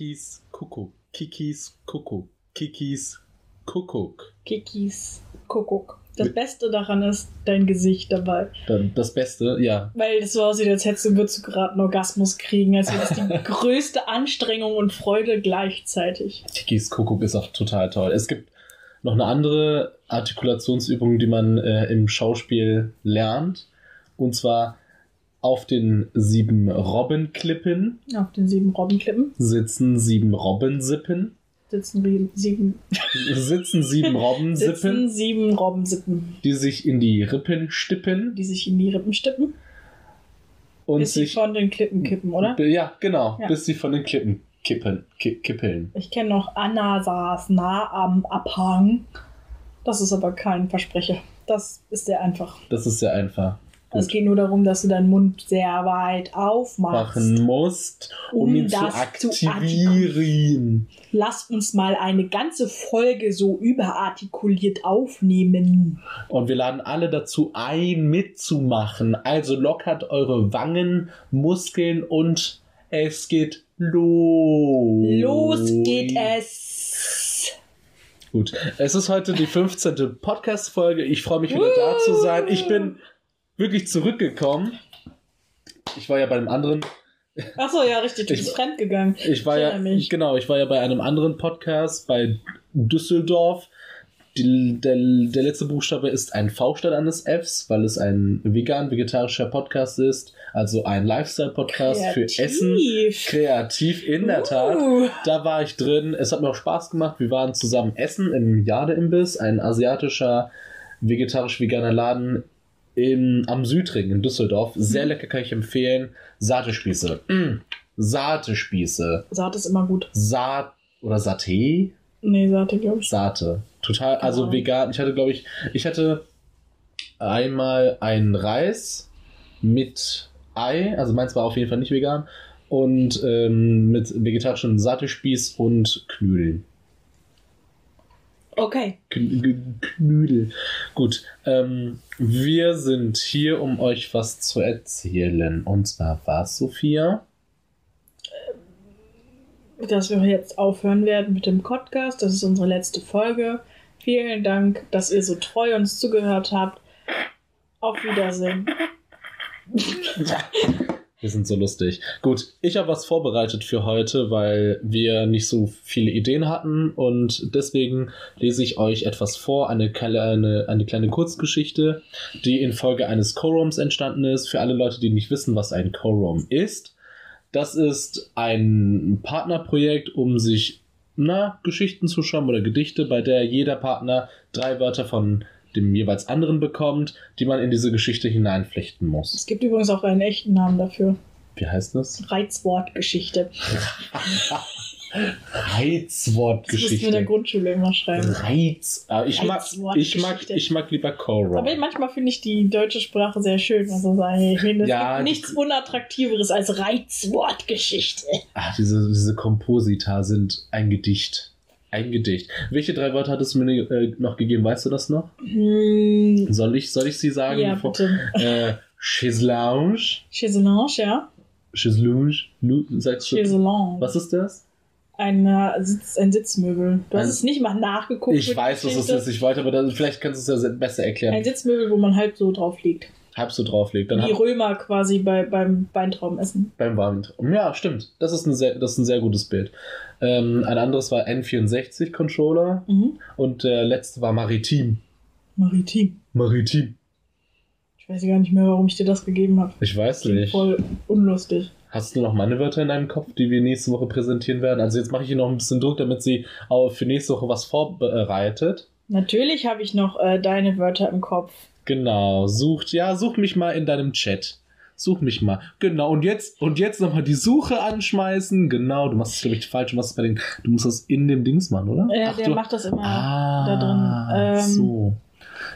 Kikis Kuckuck. Kikis Kuckuck. Kikis Kuckuck. Kikis Kuckuck. Das Beste daran ist dein Gesicht dabei. Das Beste, ja. Weil es so aussieht, als hättest du, würdest du gerade einen Orgasmus kriegen. Als wäre das die größte Anstrengung und Freude gleichzeitig. Kikis Kuckuck ist auch total toll. Es gibt noch eine andere Artikulationsübung, die man äh, im Schauspiel lernt. Und zwar auf den sieben Robbenklippen Auf den sieben Robbenklippen sitzen sieben Robbensippen. sitzen sieben, Sitzen sieben sitzen Robbensippen, sieben Robbensippen, die sich in die Rippen stippen die sich in die Rippen stippen, und bis sie sich. von den Klippen kippen, oder? Ja, genau, Ja. bis sie von den Klippen kippen, ki kippeln. Ich kenne noch Anna saß nah am Abhang. Das ist aber kein Versprecher. Das ist sehr einfach. Das ist sehr einfach. Es Gut. geht nur darum, dass du deinen Mund sehr weit aufmachst. Machen musst, um, Um ihn zu das zu aktivieren. Lass uns mal eine ganze Folge so überartikuliert aufnehmen. Und wir laden alle dazu ein, mitzumachen. Also lockert eure Wangen, Muskeln und es geht los. Los geht es. Gut, es ist heute die 15. Podcast-Folge. Ich freue mich wieder da zu sein. Ich bin wirklich zurückgekommen. Ich war ja bei einem anderen, Achso, ja, richtig. Du Ich- bist fremdgegangen. ich war ja, mich. genau, ich war ja bei einem anderen Podcast bei Düsseldorf. Die, der, der letzte Buchstabe ist ein V statt eines Fs, weil es ein vegan-vegetarischer Podcast ist, also ein Lifestyle-Podcast für Essen. Kreativ. In der Tat. Uh. Da war ich drin. Es hat mir auch Spaß gemacht. Wir waren zusammen essen im Jade-Imbiss, ein asiatischer vegetarisch-veganer Laden in, am Südring in Düsseldorf. Sehr lecker, kann ich empfehlen. Satespieße. Mm. Satespieße. Saat ist immer gut. Saat oder Saté? Nee, Saate, glaube ich. Sate. Total, also Genau. vegan. Ich hatte, glaube ich, ich hatte einmal einen Reis mit Ei, also meins war auf jeden Fall nicht vegan, und ähm, mit vegetarischem Satespieß und Knödeln. Okay. Kn G- Knödel. Gut, ähm, wir sind hier, um euch was zu erzählen. Und zwar was, Sophia? Dass wir jetzt aufhören werden mit dem Podcast. Das ist unsere letzte Folge. Vielen Dank, dass ihr so treu uns zugehört habt. Auf Wiedersehen. Wir sind so lustig. Gut, ich habe was vorbereitet für heute, weil wir nicht so viele Ideen hatten und deswegen lese ich euch etwas vor, eine kleine, eine kleine Kurzgeschichte, die in Folge eines Co-Roms entstanden ist. Für alle Leute, die nicht wissen, was ein Co-Rom ist. Das ist ein Partnerprojekt, um sich na, Geschichten zu schreiben oder Gedichte, bei der jeder Partner drei Wörter von dem jeweils anderen bekommt, die man in diese Geschichte hineinflechten muss. Es gibt übrigens auch einen echten Namen dafür. Wie heißt das? Reizwortgeschichte. Das mussten wir in der Reizwortgeschichte. Grundschule immer schreiben. Reiz. Ah, ich, mag, ich, mag, Reizwortgeschichte. ich mag lieber Coro. Aber manchmal finde ich die deutsche Sprache sehr schön. Also sagen, ich finde, es Ja, gibt nichts Unattraktiveres als Reizwortgeschichte. Ach, diese, diese Komposita sind ein Gedicht. Ein Gedicht. Welche drei Wörter hattest du mir äh, noch gegeben? Weißt du das noch? Hm, Soll ich, soll ich sie sagen? ja, bitte. Äh, Chiselange. Chaiselange, ja. Chiselange. Lu- Sagst du? Chaiselange. Was ist das? Ein, äh, Sitz, ein Sitzmöbel. Du hast Ein- es nicht mal nachgeguckt. Ich weiß, was es ist. Ich wollte, aber dann, vielleicht kannst du es ja besser erklären. Ein Sitzmöbel, wo man halt so drauf liegt. Halb so drauflegt. Dann Wie Römer quasi bei, beim Weintraubenessen. Beim Warmt. Ja, stimmt. Das ist ein sehr, das ist ein sehr gutes Bild. Ähm, ein anderes war N64 Controller Mhm. und der letzte war Maritim. Maritim. Maritim. Ich weiß gar nicht mehr, warum ich dir das gegeben habe. Ich weiß Klingt nicht. voll unlustig. Hast du noch meine Wörter in deinem Kopf, die wir nächste Woche präsentieren werden? Also jetzt mache ich ihr noch ein bisschen Druck, damit sie auch für nächste Woche was vorbereitet. Natürlich habe ich noch äh, deine Wörter im Kopf. Genau. Sucht, ja, such mich mal in deinem Chat. Such mich mal. Genau. Und jetzt, und jetzt nochmal die Suche anschmeißen. Genau. Du machst es, glaube ich, falsch. Du machst bei den, du musst das in dem Dings machen, oder? Ja, Ach, der du, macht das immer Ah, da drin. Ähm, so.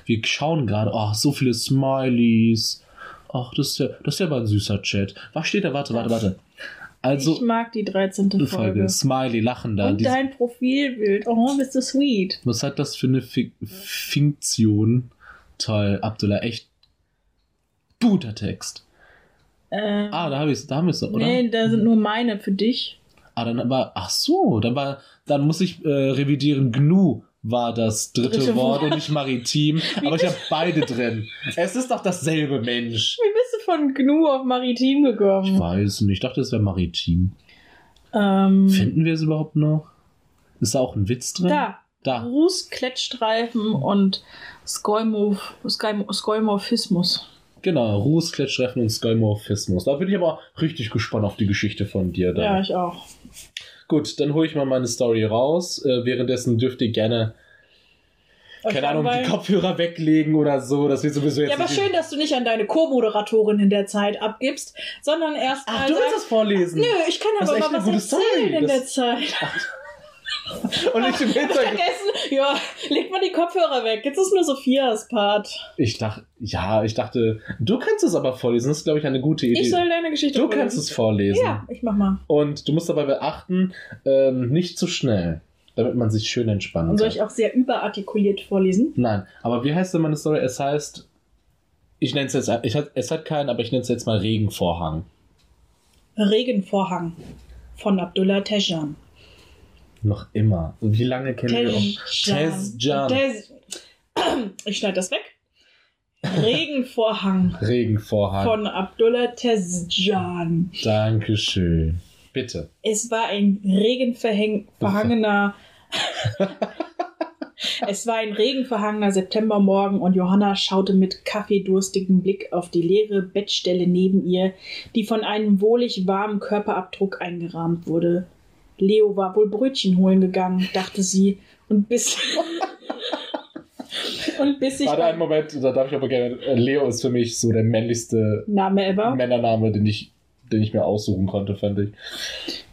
Wir schauen gerade, oh, so viele Smileys. Ach, das ist ja, das ist ja mal ein süßer Chat. Was steht da? Warte, warte, warte. ich Also, mag die 13. Folge. Folge. Smiley, lachender. Und Diese- dein Profilbild. Oh, bist du sweet. was hat das für eine Fi Fiktion? Toll, Abdullah, echt guter Text. Äh, Ah, da, hab ich's, da haben wir es, oder? nee, da sind nur meine für dich. Ah, dann war, ach so, dann war, dann muss ich äh, revidieren, GNU war das dritte, Dritte Wort Wort. und nicht maritim, aber ich habe beide drin. Es ist doch dasselbe Mensch. Wie bist du von GNU auf Maritim Ich gekommen? weiß nicht, ich dachte, es wäre maritim. Ähm, Finden wir es überhaupt noch? Ist da auch ein Witz drin? da. Da. Ruß, Klettstreifen und Skoim- Skoimorphismus. Genau, Ruß, Klettstreifen und Skymorphismus. Da bin ich aber richtig gespannt auf die Geschichte von dir. Da. Ja, ich auch. Gut, dann hole ich mal meine Story raus. Äh, währenddessen dürft ihr gerne, keine Ahnung, die? Kopfhörer weglegen oder so. Das wird sowieso jetzt Ja, aber schön, dass du nicht an deine Co-Moderatorin in der Zeit abgibst, sondern erst Ach, mal du willst das vorlesen? Nö, ich kann aber mal was erzählen Story. in der Zeit. Und ich im Hintergrund. Vergessen, ja, leg mal die Kopfhörer weg. Jetzt ist nur Sophias Part. Ich dachte, ja, ich dachte, du kannst es aber vorlesen. Das ist, glaube ich, eine gute Idee. Ich soll deine Geschichte du vorlesen. kannst es vorlesen. Ja, ich mach mal. Und du musst dabei beachten, ähm, nicht zu schnell, damit man sich schön entspannen Und soll kann. ich auch sehr überartikuliert vorlesen? Nein, aber wie heißt denn meine Story? Es heißt, ich nenne es jetzt, ich, es hat keinen, aber ich nenne es jetzt mal Regenvorhang. Regenvorhang von Abdullah Tejan. Noch immer. Wie lange kennen wir auch? Tezcan. Tez- Ich schneide das weg. Regenvorhang Regenvorhang. von Abdullah Tezjan. Dankeschön. Bitte. Es war ein regenverhangener. es war ein regenverhangener Septembermorgen und Johanna schaute mit kaffeedurstigem Blick auf die leere Bettstelle neben ihr, die von einem wohlig warmen Körperabdruck eingerahmt wurde. Leo war wohl Brötchen holen gegangen, dachte sie, und bis. und bis sich. Warte einen Moment, da darf ich aber gerne. äh, Leo ist für mich so der männlichste Name ever. Männername, den ich, den ich mir aussuchen konnte, fand ich.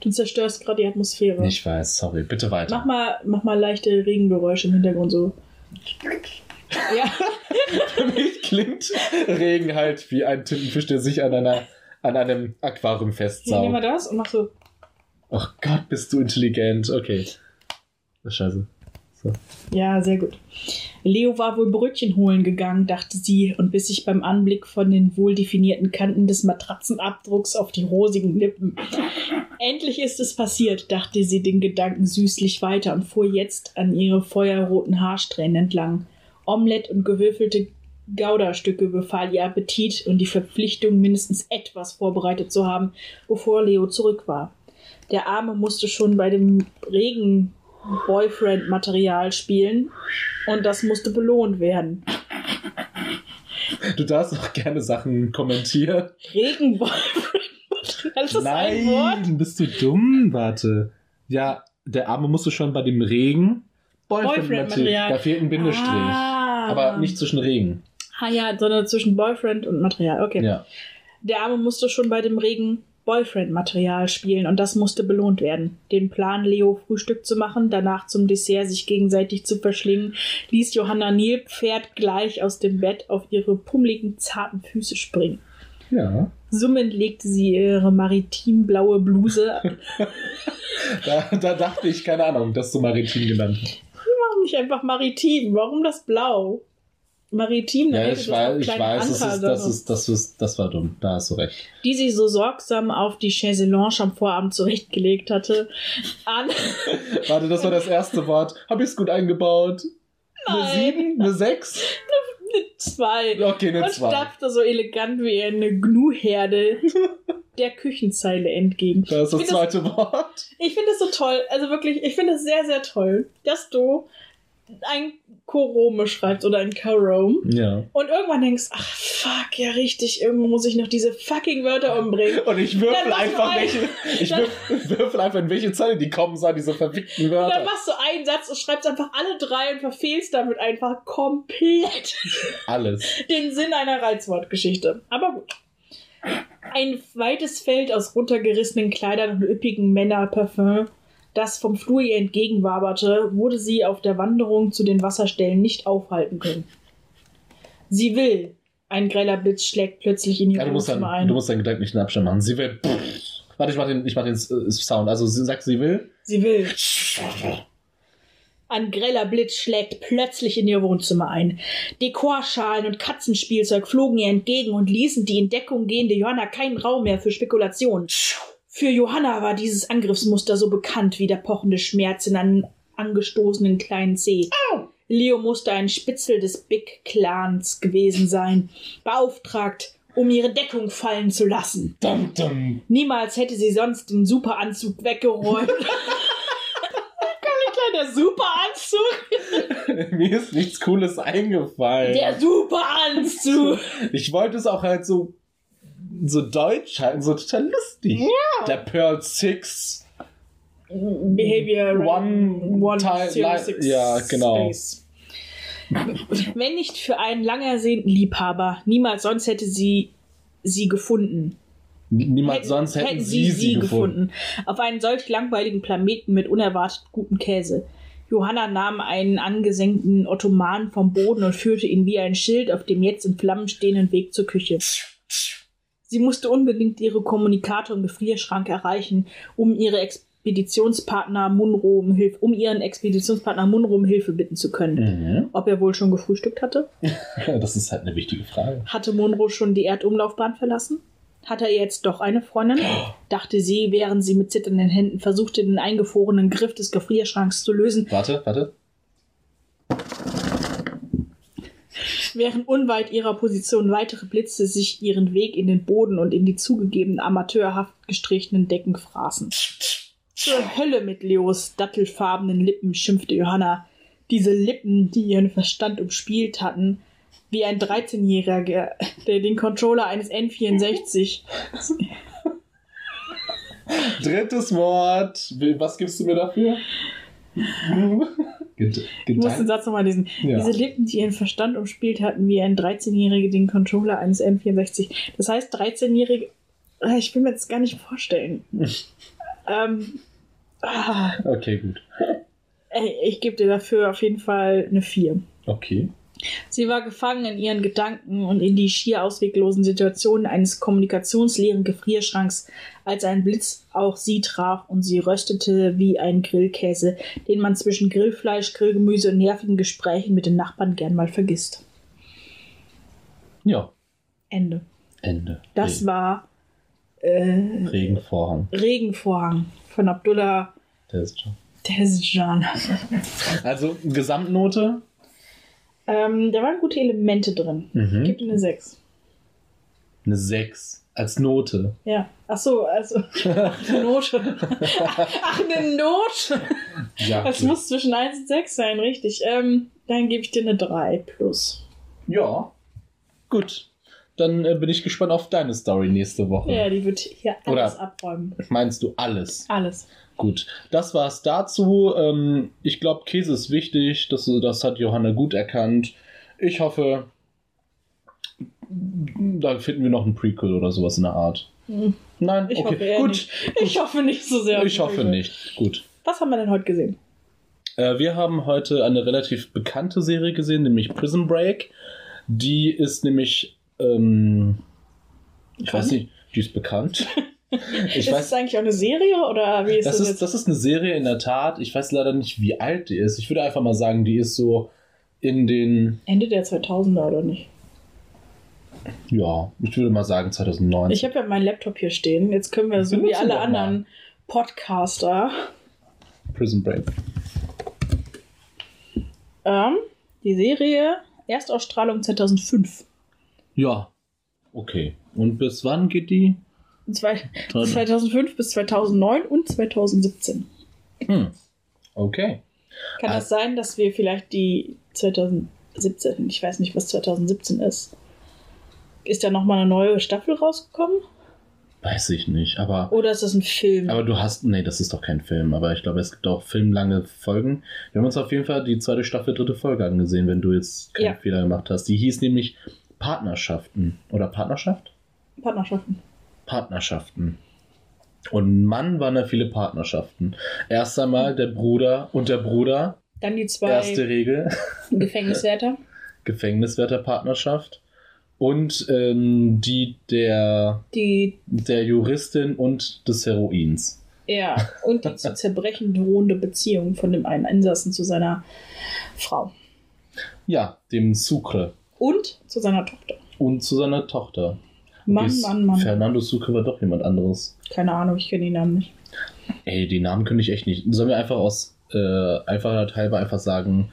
Du zerstörst gerade die Atmosphäre. Ich weiß, sorry. Bitte weiter. Mach mal, mach mal leichte Regengeräusche im Hintergrund so. Ja, Für mich klingt Regen halt wie ein Tintenfisch, der sich an, einer, an einem Aquarium hier nehmen festsaugt. wir das und mach so. Ach Gott, bist du intelligent. Okay. Scheiße. So. Ja, sehr gut. Leo war wohl Brötchen holen gegangen, dachte sie und biss sich beim Anblick von den wohl definierten Kanten des Matratzenabdrucks auf die rosigen Lippen. Endlich ist es passiert, dachte sie den Gedanken süßlich weiter und fuhr jetzt an ihre feuerroten Haarsträhnen entlang. Omelett und gewürfelte Gouda-Stücke befahl ihr Appetit und die Verpflichtung, mindestens etwas vorbereitet zu haben, bevor Leo zurück war. Der Arme musste schon bei dem Regen Boyfriend-Material spielen und das musste belohnt werden. Du darfst auch gerne Sachen kommentieren. Regen-Boyfriend-Material, ist das ein Wort? Nein, bist du dumm? Warte. Ja, der Arme musste schon bei dem Regen. Boyfriend-Material. Da fehlt ein Bindestrich. Ah. Aber nicht zwischen Regen. Ah ja, sondern zwischen Boyfriend und Material. Okay. Ja. Der Arme musste schon bei dem Regen Boyfriend-Material spielen und das musste belohnt werden. Den Plan, Leo Frühstück zu machen, danach zum Dessert sich gegenseitig zu verschlingen, ließ Johanna Nilpferd gleich aus dem Bett auf ihre pummeligen, zarten Füße springen. Ja. Summend legte sie ihre maritim-blaue Bluse. Da, da dachte ich, keine Ahnung, dass du maritim genannt hast. Warum nicht einfach maritim? Warum das Blau? Maritim, Ja, ich das weiß, ich weiß, das ist, da das ist, das ist, das war dumm. Da hast du recht. die sie so sorgsam auf die Chaise Lounge am Vorabend zurechtgelegt hatte, an. Warte, das war das erste Wort. Habe ich es gut eingebaut? Eine Nein. sieben? Eine sechs? zwei. Okay, eine und zwei. stapfte so elegant wie eine Gnu-Herde der Küchenzeile entgegen. Da ist das zweite Wort. Ich finde es so toll, also wirklich, ich finde es sehr, sehr toll, dass du ein Korome schreibst oder ein Karome Ja. und irgendwann denkst, ach fuck, ja richtig, irgendwo muss ich noch diese fucking Wörter umbringen. Und ich würfel einfach ein- welche. Ich würfel, würfel einfach in welche Zeile die kommen sollen, diese verfickten Und dann Wörter. machst du einen Satz und schreibst einfach alle drei und verfehlst damit einfach komplett Alles. den Sinn einer Reizwortgeschichte. Aber gut. Ein weites Feld aus runtergerissenen Kleidern und üppigen Männerparfüm, das vom Flur ihr entgegenwaberte, wurde sie auf der Wanderung zu den Wasserstellen nicht aufhalten können. Sie will. Ein greller Blitz schlägt plötzlich in ihr Ja, du, musst Wohnzimmer dann, ein. du musst deinen Gedanken nicht in Abstand machen. Sie will. Warte, ich mach den, ich mach den äh, Sound. Also sie sagt, sie will. Sie will. Ein greller Blitz schlägt plötzlich in ihr Wohnzimmer ein. Dekorschalen und Katzenspielzeug flogen ihr entgegen und ließen die in Deckung gehende Johanna keinen Raum mehr für Spekulationen. Für Johanna war dieses Angriffsmuster so bekannt wie der pochende Schmerz in einem angestoßenen kleinen Zeh. Leo musste ein Spitzel des Big Clans gewesen sein, beauftragt, um ihre Deckung fallen zu lassen. Dum, dum. Niemals hätte sie sonst den Superanzug weggeräumt. Kleiner Superanzug. Mir ist nichts Cooles eingefallen. Der Superanzug. Ich wollte es auch halt so, so deutsch halten, so total lustig. Ja. Der Pearl Six. Behavior One One Time- Six ja, genau. Space. Wenn nicht für einen lang ersehnten Liebhaber, niemals sonst hätte sie sie gefunden. Niemand sonst hätten, sie sie gefunden. Auf einen solch langweiligen Planeten mit unerwartet gutem Käse. Johanna nahm einen angesenkten Ottoman vom Boden und führte ihn wie ein Schild auf dem jetzt in Flammen stehenden Weg zur Küche. Sie musste unbedingt ihre Kommunikator im Gefrierschrank erreichen, um ihre Expeditionspartner Munro um Hilfe, um ihren Expeditionspartner Munro um Hilfe bitten zu können. Mhm. Ob er wohl schon gefrühstückt hatte? Das ist halt eine wichtige Frage. Hatte Munro schon die Erdumlaufbahn verlassen? Hat er jetzt doch eine Freundin? dachte sie, während sie mit zitternden Händen versuchte, den eingefrorenen Griff des Gefrierschranks zu lösen, Warte, warte. Während unweit ihrer Position weitere Blitze sich ihren Weg in den Boden und in die zugegeben amateurhaft gestrichenen Decken fraßen. Zur Hölle mit Leos dattelfarbenen Lippen, schimpfte Johanna. Diese Lippen, die ihren Verstand umspielt hatten, wie ein 13-Jähriger, der den Controller eines N64 Drittes Wort. Was gibst du mir dafür? Ged- Ich muss den Satz nochmal lesen. Ja. Diese Lippen, die ihren Verstand umspielt hatten, wie ein 13-Jähriger den Controller eines N64. Das heißt, 13-Jährige. Ah, Ich will mir das gar nicht vorstellen. ähm, ah, Okay, gut. ich gebe dir dafür auf jeden Fall eine 4. Okay. Sie war gefangen in ihren Gedanken und in die schier ausweglosen Situationen eines kommunikationsleeren Gefrierschranks, als ein Blitz auch sie traf und sie röstete wie ein Grillkäse, den man zwischen Grillfleisch, Grillgemüse und nervigen Gesprächen mit den Nachbarn gern mal vergisst. Ja. Ende. Ende. Das Regen. war äh, Regenvorhang. Regenvorhang von Abdullah Der ist schon. Tezcan. Also Gesamtnote. Ähm, da waren gute Elemente drin. Mhm. Gibt eine 6. Eine 6. Als Note. Ja. Ach so, also eine Note. Ach, eine Note. Ja. Das muss zwischen 1 und 6 sein, richtig. Ähm, dann gebe ich dir eine 3 plus. Ja. Gut. Dann äh, bin ich gespannt auf deine Story nächste Woche. Ja, die wird hier alles Oder- abräumen. Meinst du alles? Alles. Gut, das war's dazu. Ähm, ich glaube, Käse ist wichtig. Das, das hat Johanna gut erkannt. Ich hoffe, da finden wir noch ein Prequel oder sowas in der Art. Hm, Nein, Ich okay, gut. nicht. Ich hoffe nicht so sehr. Ich hoffe Prequel. nicht. Gut. Was haben wir denn heute gesehen? Äh, wir haben heute eine relativ bekannte Serie gesehen, nämlich Prison Break. Die ist nämlich, ähm, ich weiß nicht, die ist bekannt. Ich ist weiß, es eigentlich auch eine Serie oder wie ist Das das, ist, das ist eine Serie in der Tat. Ich weiß leider nicht, wie alt die ist. Ich würde einfach mal sagen, die ist so in den, Ende der 2000er oder nicht? ja, ich würde mal sagen 2009. Ich habe ja meinen Laptop hier stehen. Jetzt können wir so wie alle doch mal. anderen Podcaster Prison Break. ähm, die Serie Erstausstrahlung 2005. Ja, okay. Und bis wann geht die? Zwei, Toll. 2005 bis 2009 und 2017. Hm. Okay. Kann Ah. das sein, dass wir vielleicht die 2017, ich weiß nicht, was 2017 ist. Ist da nochmal eine neue Staffel rausgekommen? Weiß ich nicht, aber. Oder ist das ein Film? Aber du hast. Nee, das ist doch kein Film, aber ich glaube, es gibt auch filmlange Folgen. Wir haben uns auf jeden Fall die zweite Staffel, dritte Folge angesehen, wenn du jetzt keinen Ja. Fehler gemacht hast. Die hieß nämlich Partnerschaften. Oder Partnerschaft? Partnerschaften. Partnerschaften. Und Mann waren da viele Partnerschaften. Erst einmal der Bruder und der Bruder, Dann die zwei erste Regel, Gefängniswärter. Gefängniswärterpartnerschaft. Und ähm, die der, Die, der Juristin und des Heroins. ja, und die zu zerbrechen drohende Beziehung von dem einen Insassen zu seiner Frau. Ja, dem Sucre Und zu seiner Tochter. und zu seiner Tochter. Mann, Ist Mann, Mann. Fernando Sucre war doch jemand anderes. Keine Ahnung, ich kenne den Namen nicht. Ey, die Namen könnte ich echt nicht. Sollen wir einfach aus äh, Einfachheit halber einfach sagen,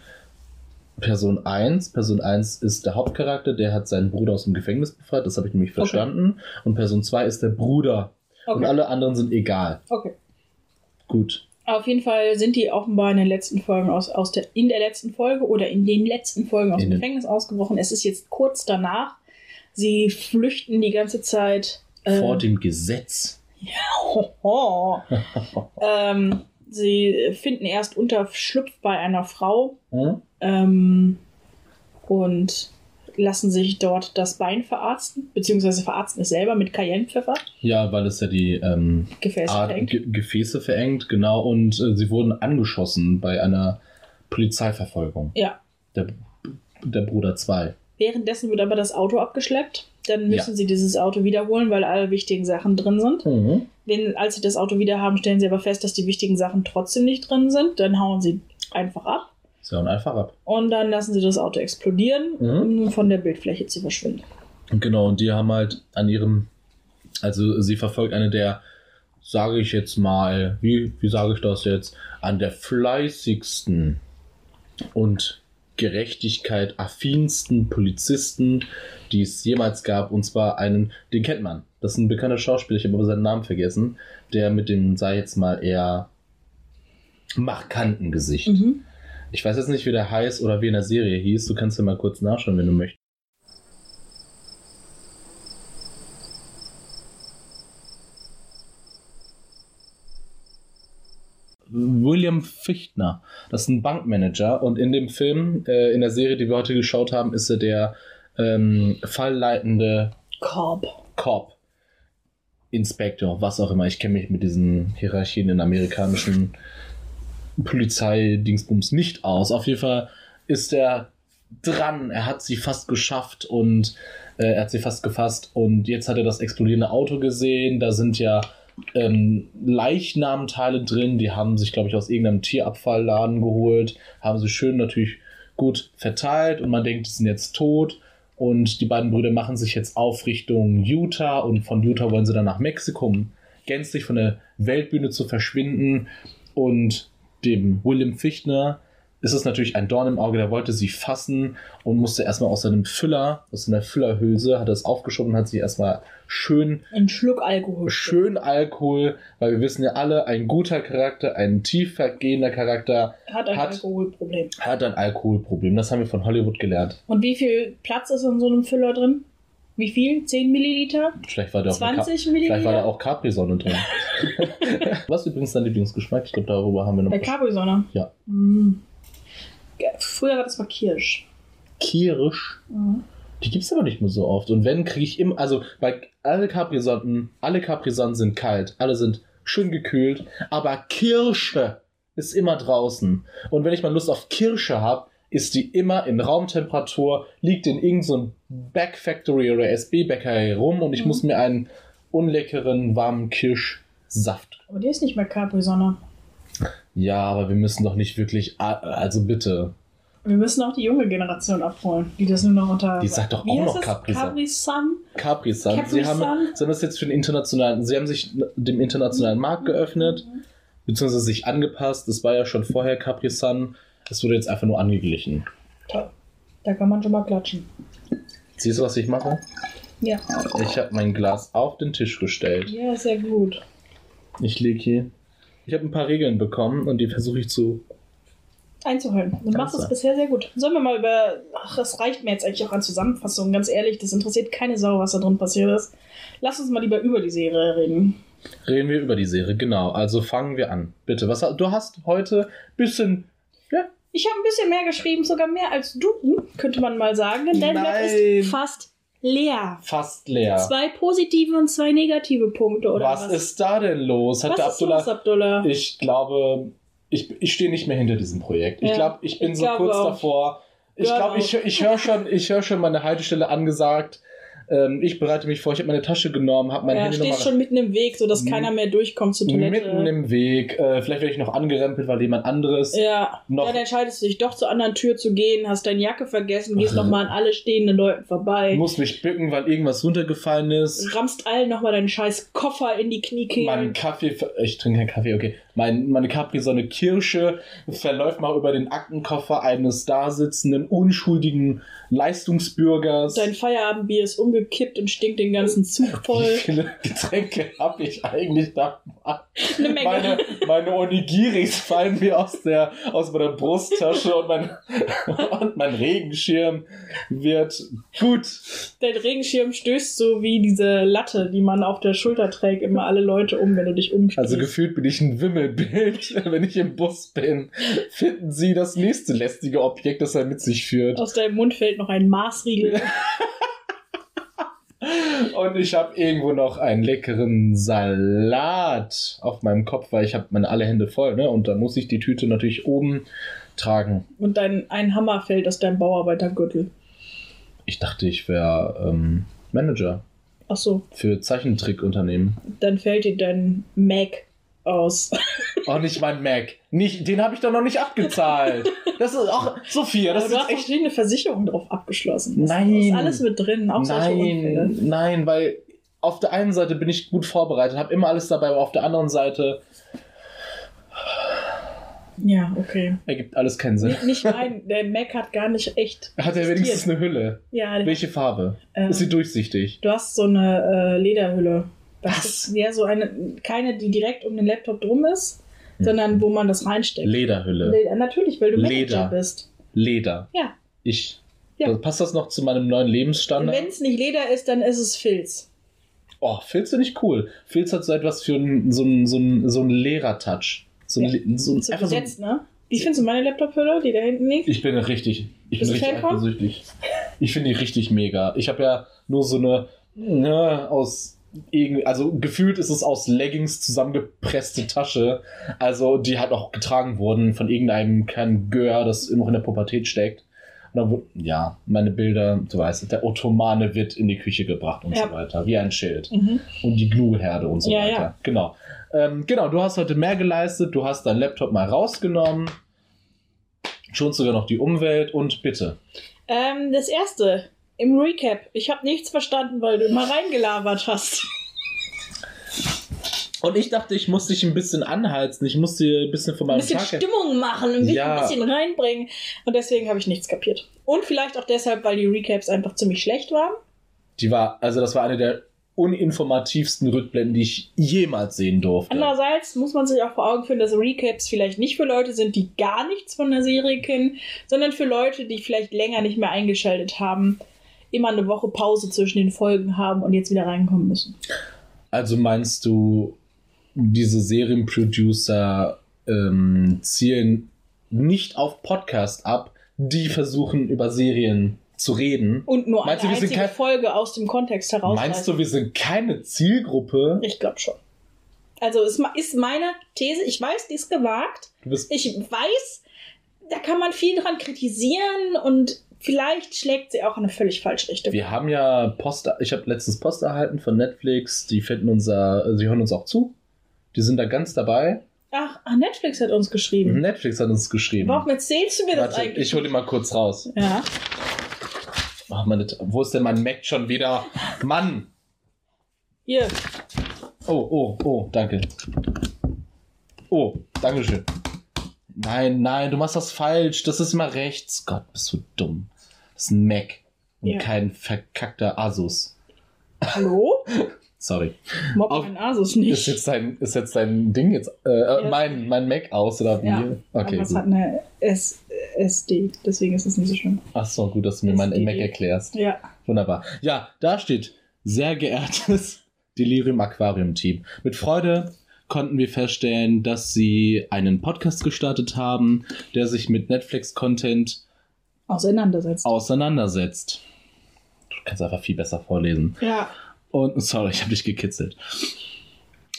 Person 1. Person 1 ist der Hauptcharakter, der hat seinen Bruder aus dem Gefängnis befreit, das habe ich nämlich Okay. verstanden. Und Person 2 ist der Bruder. Und Okay. alle anderen sind egal. okay. Gut. Auf jeden Fall sind die offenbar in den letzten Folgen aus, aus der, in der letzten Folge oder in den letzten Folgen aus In dem Gefängnis ausgebrochen. Es ist jetzt kurz danach. Sie flüchten die ganze Zeit. äh, Vor dem Gesetz. Hoho. ähm, sie finden erst Unterschlupf bei einer Frau Hm? ähm, und lassen sich dort das Bein verarzten, beziehungsweise verarzten es selber mit Cayennepfeffer, Ja, weil es ja die ähm, Gefäße Art, verrenkt. Ge Gefäße verengt, genau. Und äh, sie wurden angeschossen bei einer Polizeiverfolgung. Ja. Der, der Bruder 2. Währenddessen wird aber das Auto abgeschleppt. Dann müssen Ja. sie dieses Auto wiederholen, weil alle wichtigen Sachen drin sind. Mhm. Wenn, als sie das Auto wieder haben, stellen sie aber fest, dass die wichtigen Sachen trotzdem nicht drin sind. Dann hauen sie einfach ab Sie hauen einfach ab. und dann lassen sie das Auto explodieren, Mhm. um von der Bildfläche zu verschwinden. Genau, und die haben halt an ihrem, also sie verfolgt eine der, sage ich jetzt mal, wie, wie sage ich das jetzt, an der fleißigsten und Gerechtigkeit affinsten Polizisten, die es jemals gab, und zwar einen, den kennt man. Das ist ein bekannter Schauspieler, ich habe aber seinen Namen vergessen, der mit dem, sei jetzt mal eher markanten Gesicht. Mhm. Ich weiß jetzt nicht, wie der heißt oder wie in der Serie hieß. Du kannst ja mal kurz nachschauen, wenn du möchtest. William Fichtner. Das ist ein Bankmanager und in dem Film, äh, in der Serie, die wir heute geschaut haben, ist er der ähm, fallleitende Korb. Cop, Inspektor, was auch immer. Ich kenne mich mit diesen Hierarchien in amerikanischen Polizeidingsbums nicht aus. Auf jeden Fall ist er dran. Er hat sie fast geschafft und äh, er hat sie fast gefasst. Und jetzt hat er das explodierende Auto gesehen. Da sind ja ähm, Leichnamteile drin. Die haben sich, glaube ich, aus irgendeinem Tierabfallladen geholt. Haben sie schön natürlich gut verteilt und man denkt, die sind jetzt tot. Und die beiden Brüder machen sich jetzt auf Richtung Utah und von Utah wollen sie dann nach Mexiko, um gänzlich von der Weltbühne zu verschwinden. Und dem William Fichtner ist es natürlich ein Dorn im Auge, der wollte sie fassen und musste erstmal aus seinem Füller, aus seiner Füllerhülse, hat er es aufgeschoben und hat sich erstmal schön Ein Schluck Alkohol. schön Alkohol, weil wir wissen ja alle, ein guter Charakter, ein tiefergehender Charakter Hat ein Hat- Alkoholproblem. hat ein Alkoholproblem. Das haben wir von Hollywood gelernt. Und wie viel Platz ist in so einem Füller drin? Wie viel? 10 Milliliter? Vielleicht war da auch, eine Ka 20 vielleicht war da auch Capri-Sonne drin. Was übrigens dein Lieblingsgeschmack? Ich glaube, darüber haben wir noch Bei Capri-Sonne? Ja. Mm. Früher war das mal Kirsch. Kirsch. Mhm. Die gibt's aber nicht mehr so oft. Und wenn, kriege ich immer, also bei alle Capri-Sonnen, alle Capri-Sonnen sind kalt, alle sind schön gekühlt, aber Kirsche ist immer draußen. Und wenn ich mal Lust auf Kirsche habe, ist die immer in Raumtemperatur, liegt in irgendeinem so Back Factory oder SB-Bäckerei rum und ich Mhm. muss mir einen unleckeren, warmen Kirschsaft. Aber die ist nicht mehr Capri-Sonne. Ja, aber wir müssen doch nicht wirklich, ah, also bitte. Wir müssen auch die junge Generation abholen, die das nur noch unter. Die sagt doch Wie auch noch das? Capri-Sonne. Capri-Sun? Capri-Sun. Capri Sie haben, Sun? sie haben das jetzt für den internationalen, sie haben sich dem internationalen Markt geöffnet, beziehungsweise sich angepasst. Das war ja schon vorher Capri-Sun. Es wurde jetzt einfach nur angeglichen. Toll. Da kann man schon mal klatschen. Siehst du, was ich mache? Ja. Ich habe mein Glas auf den Tisch gestellt. Ja, sehr gut. Ich lege hier. Ich habe ein paar Regeln bekommen und die versuche ich zu. Einzuhalten. Du machst es bisher sehr gut. Sollen wir mal über. Ach, das reicht mir jetzt eigentlich auch an Zusammenfassungen. Ganz ehrlich, das interessiert keine Sau, was da drin passiert ist. Lass uns mal lieber über die Serie reden. Reden wir über die Serie, genau. Also fangen wir an. Bitte, was du hast heute ein bisschen. Ja, Ich habe ein bisschen mehr geschrieben, sogar mehr als du, könnte man mal sagen. Denn Nein. ist fast leer. fast leer. Zwei positive und zwei negative Punkte, oder was? was, ist da denn los? Hat was der ist Abdullah. los, Abdullah? Ich glaube, ich, ich stehe nicht mehr hinter diesem Projekt. Ich Ja, glaube, ich bin ich so kurz auch. davor. Ich glaube, ich, ich höre schon, ich hör schon meine Haltestelle angesagt. Ähm, ich bereite mich vor, ich habe meine Tasche genommen, habe mein ja, Handy stehst schon mitten im Weg, sodass Mhm. keiner mehr durchkommt zur Toilette. mitten im Weg. Äh, vielleicht werde ich noch angerempelt, weil jemand anderes. ja, noch- dann entscheidest du dich doch zur anderen Tür zu gehen, hast deine Jacke vergessen, gehst nochmal an alle stehenden Leuten vorbei, muss mich bücken, weil irgendwas runtergefallen ist. rammst allen nochmal deinen scheiß Koffer in die Mein Kniekehlen. Kaffee, ich trinke keinen Kaffee, okay. Mein, meine Capri-Sonne Kirsche verläuft mal über den Aktenkoffer eines da sitzenden, unschuldigen Leistungsbürgers. Dein Feierabendbier ist umgekippt und stinkt den ganzen Zug Wie voll. viele Getränke habe ich eigentlich da? Eine Menge. Meine, meine Onigiris fallen mir aus, der, aus meiner Brusttasche und mein, und mein Regenschirm wird gut. Dein Regenschirm stößt so wie diese Latte, die man auf der Schulter trägt, immer alle Leute um, wenn du dich umstehst. Also gefühlt bin ich ein Wimmelbild, wenn ich im Bus bin. Finden Sie das nächste lästige Objekt, das er mit sich führt. Aus deinem Mund fällt noch ein Maßriegel. Und ich habe irgendwo noch einen leckeren Salat auf meinem Kopf, weil ich habe meine alle Hände voll, ne? Und da muss ich die Tüte natürlich oben tragen. Und dein ein Hammer fällt aus deinem Bauarbeitergürtel. Ich dachte, ich wäre ähm, Manager Ach so, für Zeichentrickunternehmen. dann fällt dir dein Mac aus. Oh, nicht mein Mac. Nicht, den habe ich doch noch nicht abgezahlt. Das ist auch, Sophia, das Aber du ist hast echt. verschiedene Versicherungen drauf abgeschlossen. Das Nein. ist alles mit drin, auch. Nein, nein, weil auf der einen Seite bin ich gut vorbereitet, habe immer alles dabei, aber auf der anderen Seite Ja, okay. ergibt alles keinen Sinn. Nicht, nicht mein, der Mac hat gar nicht echt. Hat er wenigstens eine Hülle? Ja, Welche Farbe? äh, Ist sie durchsichtig? du hast so eine äh, Lederhülle. Das Was? ist ja so eine, keine, die direkt um den Laptop drum ist, Hm. sondern wo man das reinsteckt. Lederhülle. Leder, natürlich, weil du Manager Leder. bist. Leder. Ja. Ich. Ja. Also passt das noch zu meinem neuen Lebensstandard? Wenn es nicht Leder ist, dann ist es Filz. Oh, Filz finde ich cool. Filz hat so etwas für einen, so einen, so so einen Lehrer-Touch. So ein, Ja. so ein, So einfach so ein, ne? Wie findest du meine Laptop-Hülle, die da hinten liegt? Ich bin richtig. Ich Bist bin richtig eifersüchtig. Ich finde die richtig mega. Ich habe ja nur so eine ne, aus irgendwie, also gefühlt ist es aus Leggings zusammengepresste Tasche. Also die halt auch getragen wurden von irgendeinem kleinen Gör, das noch in der Pubertät steckt. Und dann, ja, meine Bilder, du weißt, der Ottomane wird in die Küche gebracht und Ja. so weiter, wie ein Schild. Mhm. Und die Gnu-Herde und so Ja, weiter. ja. Genau. Ähm, genau, du hast heute mehr geleistet, du hast deinen Laptop mal rausgenommen, schonst sogar noch die Umwelt und bitte. Ähm, das erste, im Recap. Ich habe nichts verstanden, weil du immer reingelabert hast. Und ich dachte, ich muss dich ein bisschen anheizen, ich muss dir ein bisschen von Ein meinem bisschen Tag... Stimmung machen und dich Ja. ein bisschen reinbringen. Und deswegen habe ich nichts kapiert. Und vielleicht auch deshalb, weil die Recaps einfach ziemlich schlecht waren. Die war, also das war eine der uninformativsten Rückblenden, die ich jemals sehen durfte. Andererseits muss man sich auch vor Augen führen, dass Recaps vielleicht nicht für Leute sind, die gar nichts von der Serie kennen, sondern für Leute, die vielleicht länger nicht mehr eingeschaltet haben, immer eine Woche Pause zwischen den Folgen haben und jetzt wieder reinkommen müssen. Also meinst du, diese Serienproducer ähm, zielen nicht auf Podcast ab, die versuchen über Serien zu reden? Und nur Meinst eine du, einzige kein- Folge aus dem Kontext heraus. Meinst du, wir sind keine Zielgruppe? Ich glaube schon. Also es ist meine These. Ich weiß, die ist gewagt. Ich weiß, da kann man viel dran kritisieren und vielleicht schlägt sie auch in eine völlig falsche Richtung. Wir haben ja Post, ich habe letztens Post erhalten von Netflix, die finden unser, die hören uns auch zu. Die sind da ganz dabei. Ach, ach, Netflix hat uns geschrieben. Netflix hat uns geschrieben. Warum erzählst du mir das Warte, eigentlich? ich hole ihn mal kurz raus. Ja. Ach, meine, wo ist denn mein Mac schon wieder? Mann! Hier. Oh, oh, oh, danke. Oh, dankeschön. Nein, nein, du machst das falsch. Das ist immer rechts. Gott, bist du dumm. Das ist ein Mac und Ja. kein verkackter Asus. Hallo? Sorry. Mob Auf- mein Asus Ist nicht. jetzt dein, ist jetzt dein Ding jetzt, äh, mein, mein Mac aus oder wie? Ja, Okay, Aber es gut. hat eine S SD, deswegen ist es nicht so schlimm. Ach so, gut, dass du mir meinen SDD. Mac erklärst. Ja. Wunderbar. Ja, da steht, sehr geehrtes Delirium Aquarium Team. Mit Freude konnten wir feststellen, dass sie einen Podcast gestartet haben, der sich mit Netflix-Content Auseinandersetzt. auseinandersetzt. Du kannst einfach viel besser vorlesen. Ja. Und sorry, ich habe dich gekitzelt.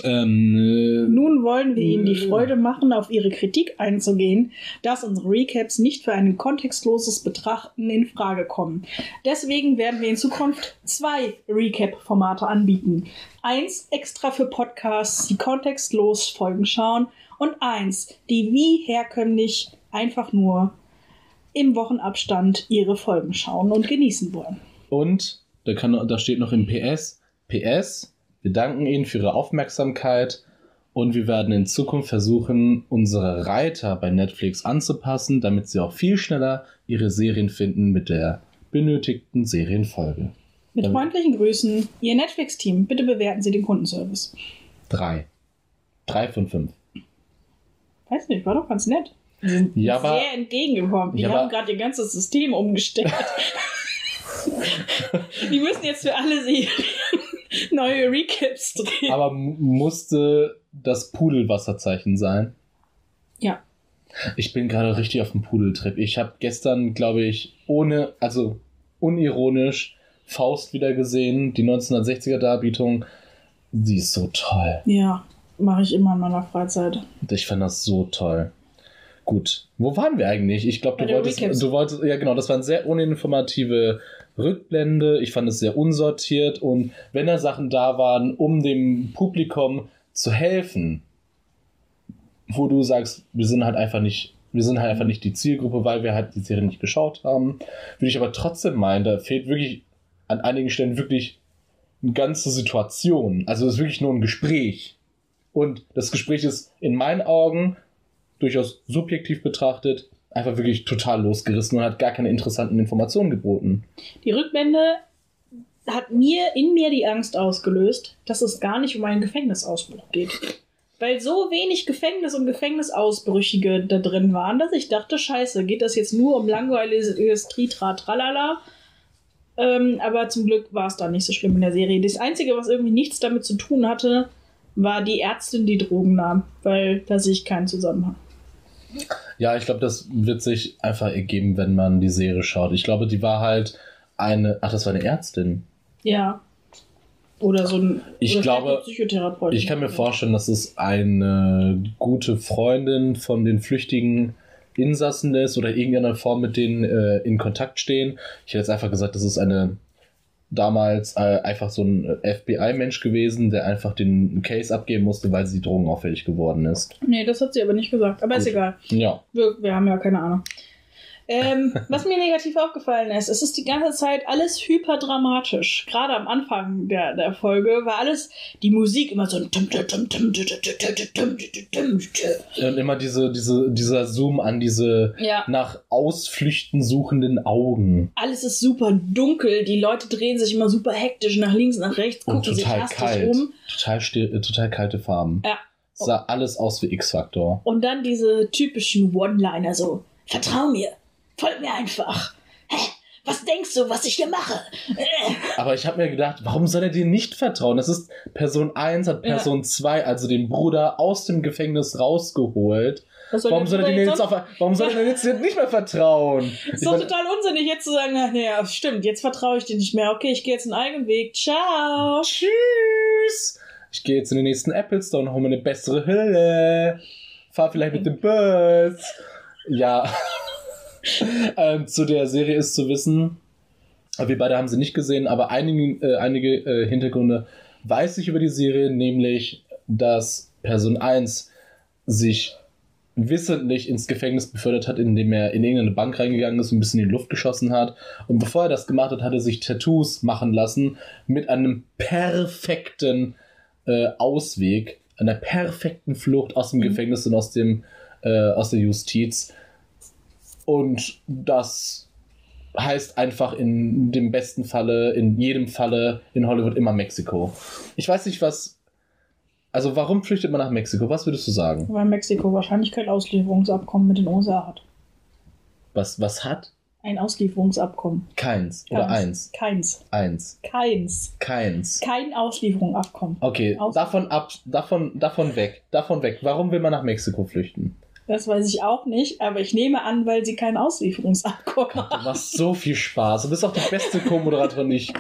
Ähm, äh, Nun wollen wir Ihnen die Nö. Freude machen, auf Ihre Kritik einzugehen, dass unsere Recaps nicht für ein kontextloses Betrachten in Frage kommen. Deswegen werden wir in Zukunft zwei Recap-Formate anbieten. Eins extra für Podcasts, die kontextlos Folgen schauen und eins, die wie herkömmlich einfach nur im Wochenabstand ihre Folgen schauen und genießen wollen. Und da, kann, da steht noch im PS, PS, wir danken Ihnen für Ihre Aufmerksamkeit und wir werden in Zukunft versuchen, unsere Reiter bei Netflix anzupassen, damit Sie auch viel schneller Ihre Serien finden mit der benötigten Serienfolge. Mit Ja. freundlichen Grüßen, Ihr Netflix-Team. Bitte bewerten Sie den Kundenservice. Drei. Drei von fünf. Weiß nicht, war doch ganz nett. Die sind Ja, aber- sehr entgegengekommen. Die Ja, haben aber- gerade ihr ganzes System umgestellt. die müssen jetzt für alle Serien neue Recaps drehen. Aber musste das Pudelwasserzeichen sein? Ja. Ich bin gerade richtig auf dem Pudeltrip. Ich habe gestern, glaube ich, ohne, also unironisch, Faust wieder gesehen, die 1960er Darbietung. Sie ist so toll. Ja, mache ich immer in meiner Freizeit. Ich fand das so toll. Gut, wo waren wir eigentlich? Ich glaube, du wolltest, Recaps. du wolltest, ja genau, das waren sehr uninformative Rückblende. Ich fand es sehr unsortiert und wenn da Sachen da waren, um dem Publikum zu helfen, wo du sagst, wir sind halt einfach nicht, wir sind halt einfach nicht die Zielgruppe, weil wir halt die Serie nicht geschaut haben, würde ich aber trotzdem meinen, da fehlt wirklich an einigen Stellen wirklich eine ganze Situation. Also es ist wirklich nur ein Gespräch. Und das Gespräch ist in meinen Augen durchaus subjektiv betrachtet einfach wirklich total losgerissen und hat gar keine interessanten Informationen geboten. Die Rückblende hat mir in mir die Angst ausgelöst, dass es gar nicht um einen Gefängnisausbruch geht. Weil so wenig Gefängnis und Gefängnisausbrüchige da drin waren, dass ich dachte, scheiße, geht das jetzt nur um langweiliges Tritra Tralala? Ähm, aber zum Glück war es da nicht so schlimm in der Serie. Das Einzige, was irgendwie nichts damit zu tun hatte, war die Ärztin, die Drogen nahm. Weil da sehe ich keinen Zusammenhang. Ja, ich glaube, das wird sich einfach ergeben, wenn man die Serie schaut. Ich glaube, die war halt eine. Ach, das war eine Ärztin. Ja. Oder so ein Ich oder glaube, Psychotherapeutin. Ich kann mir vorstellen, dass es eine gute Freundin von den flüchtigen Insassen ist oder irgendeiner Form mit denen äh, in Kontakt stehen. Ich hätte jetzt einfach gesagt, das ist eine damals äh, einfach so ein FBI-Mensch gewesen, der einfach den Case abgeben musste, weil sie drogenauffällig geworden ist. Nee, das hat sie aber nicht gesagt. Aber ist Gut. egal. Ja. Wir, wir haben ja keine Ahnung. Ähm, was mir negativ aufgefallen ist, es ist die ganze Zeit alles hyperdramatisch. Gerade am Anfang der, der Folge war alles die Musik immer so ein und immer diese, diese, dieser Zoom an diese ja. nach Ausflüchten suchenden Augen. Alles ist super dunkel, die Leute drehen sich immer super hektisch nach links, nach rechts, gucken sich hastig kalt. um. Total, total kalte Farben. Ja. Sah alles aus wie X-Faktor. Und dann diese typischen One-Liner so, vertrau mir, folg mir einfach. Hä? Was denkst du, was ich hier mache? Äh. Aber ich habe mir gedacht, warum soll er dir nicht vertrauen? Das ist Person 1 hat Ja. Person 2, also den Bruder, aus dem Gefängnis rausgeholt. Was Warum soll er dir jetzt auf, warum soll er denn jetzt nicht mehr vertrauen? Ist Ich doch total unsinnig, jetzt zu sagen, naja, stimmt, jetzt vertraue ich dir nicht mehr. Okay, ich gehe jetzt einen eigenen Weg. Ciao. tschüss! Ich gehe jetzt in den nächsten Apple Store und hole mir eine bessere Hülle. Fahr vielleicht mit dem Bus. Ja. ähm, zu der Serie ist zu wissen, wir beide haben sie nicht gesehen, aber einige, äh, einige äh, Hintergründe weiß ich über die Serie, nämlich, dass Person 1 sich wissentlich ins Gefängnis befördert hat, indem er in irgendeine Bank reingegangen ist und ein bisschen in die Luft geschossen hat. Und bevor er das gemacht hat, hat er sich Tattoos machen lassen mit einem perfekten äh, Ausweg, einer perfekten Flucht aus dem Mhm. Gefängnis und aus dem äh, aus der Justiz. Und das heißt einfach in dem besten Falle, in jedem Falle in Hollywood immer Mexiko. Ich weiß nicht, was. Also, warum flüchtet man nach Mexiko? Was würdest du sagen? Weil Mexiko wahrscheinlich kein Auslieferungsabkommen mit den USA hat. Was, was hat? Ein Auslieferungsabkommen. Keins. Oder Keins. eins. Keins. Eins. Keins. Keins. Kein Auslieferungsabkommen. Okay, Aus- davon ab, davon, davon weg, davon weg. Warum will man nach Mexiko flüchten? Das weiß ich auch nicht, aber ich nehme an, weil sie kein Auslieferungsabkommen Du haben. machst so viel Spaß. Du bist auch die beste Co-Moderatorin, die ich.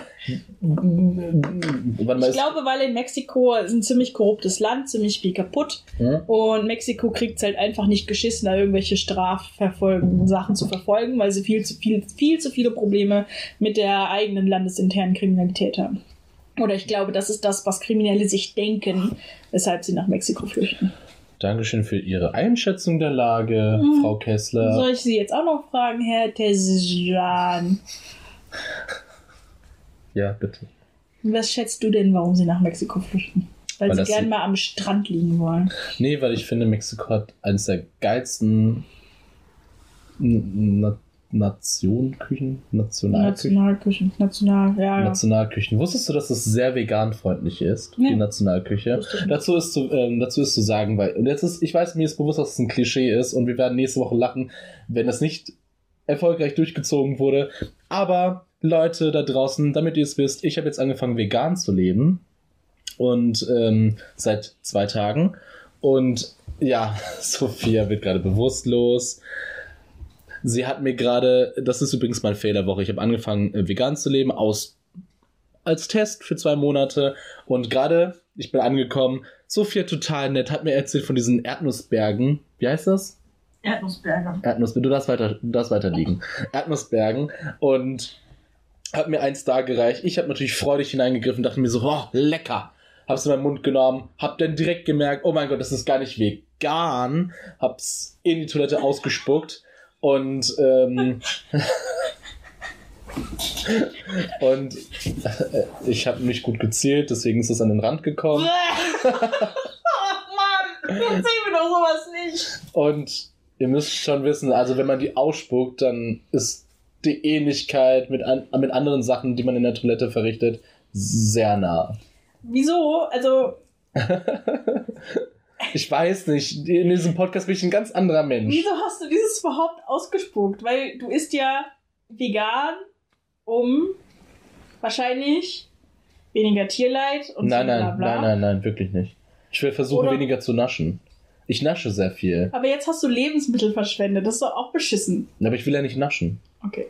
Glaube, weil in Mexiko ist ein ziemlich korruptes Land, ziemlich viel kaputt. Hm? Und Mexiko kriegt es halt einfach nicht geschissen, da irgendwelche strafverfolgenden Sachen zu verfolgen, weil sie viel zu viel, viel zu viele Probleme mit der eigenen landesinternen Kriminalität haben. Oder ich glaube, das ist das, was Kriminelle sich denken, weshalb sie nach Mexiko flüchten. Dankeschön für Ihre Einschätzung der Lage, Mhm. Frau Kessler. Soll ich Sie jetzt auch noch fragen, Herr Tejan? Ja, bitte. Was schätzt du denn, warum Sie nach Mexiko flüchten? Weil, Weil Sie gerne mal am Strand liegen wollen. Nee, weil ich finde, Mexiko hat eines der geilsten Na Nationküchen, Nationalküchen. Nationalküchen. National, ja. Nationalküchen. Wusstest du, dass es sehr veganfreundlich ist, Nee. die Nationalküche? Dazu ist, zu, ähm, dazu ist zu sagen, weil, und jetzt ist, ich weiß, mir ist bewusst, dass es ein Klischee ist und wir werden nächste Woche lachen, wenn das nicht erfolgreich durchgezogen wurde. Aber Leute da draußen, damit ihr es wisst, ich habe jetzt angefangen, vegan zu leben. Und ähm, seit zwei Tagen. Und ja, Sophia wird gerade bewusstlos. Sie hat mir gerade, das ist übrigens mein Fehlerwoche, ich habe angefangen, äh, vegan zu leben, aus als Test für zwei Monate. Und gerade, ich bin angekommen, Sophia total nett, hat mir erzählt von diesen Erdnussbergen. Wie heißt das? Erdnussberger. Erdnussbergen, du darfst weiter, du darfst weiter liegen. Erdnussbergen. Und hat mir eins da gereicht. Ich habe natürlich freudig hineingegriffen, dachte mir so, oh, lecker. Hab's in meinen Mund genommen, hab dann direkt gemerkt, oh mein Gott, das ist gar nicht vegan. Hab's in die Toilette ausgespuckt und ähm, und äh, ich habe nicht gut gezählt, deswegen ist es an den Rand gekommen. oh Mann, erzähl mir doch sowas nicht. Und ihr müsst schon wissen, also wenn man die ausspuckt, dann ist die Ähnlichkeit mit, an, mit anderen Sachen, die man in der Toilette verrichtet, sehr nah. Wieso? Also, Ich weiß nicht, in diesem Podcast bin ich ein ganz anderer Mensch. wieso hast du dieses überhaupt ausgespuckt? Weil du isst ja vegan, um wahrscheinlich weniger Tierleid und Nein, so bla nein, bla. nein, nein, nein, wirklich nicht. Ich will versuchen, Oder- weniger zu naschen. Ich nasche sehr viel. Aber jetzt hast du Lebensmittel verschwendet. Das ist doch auch beschissen. Aber ich will ja nicht naschen. Okay.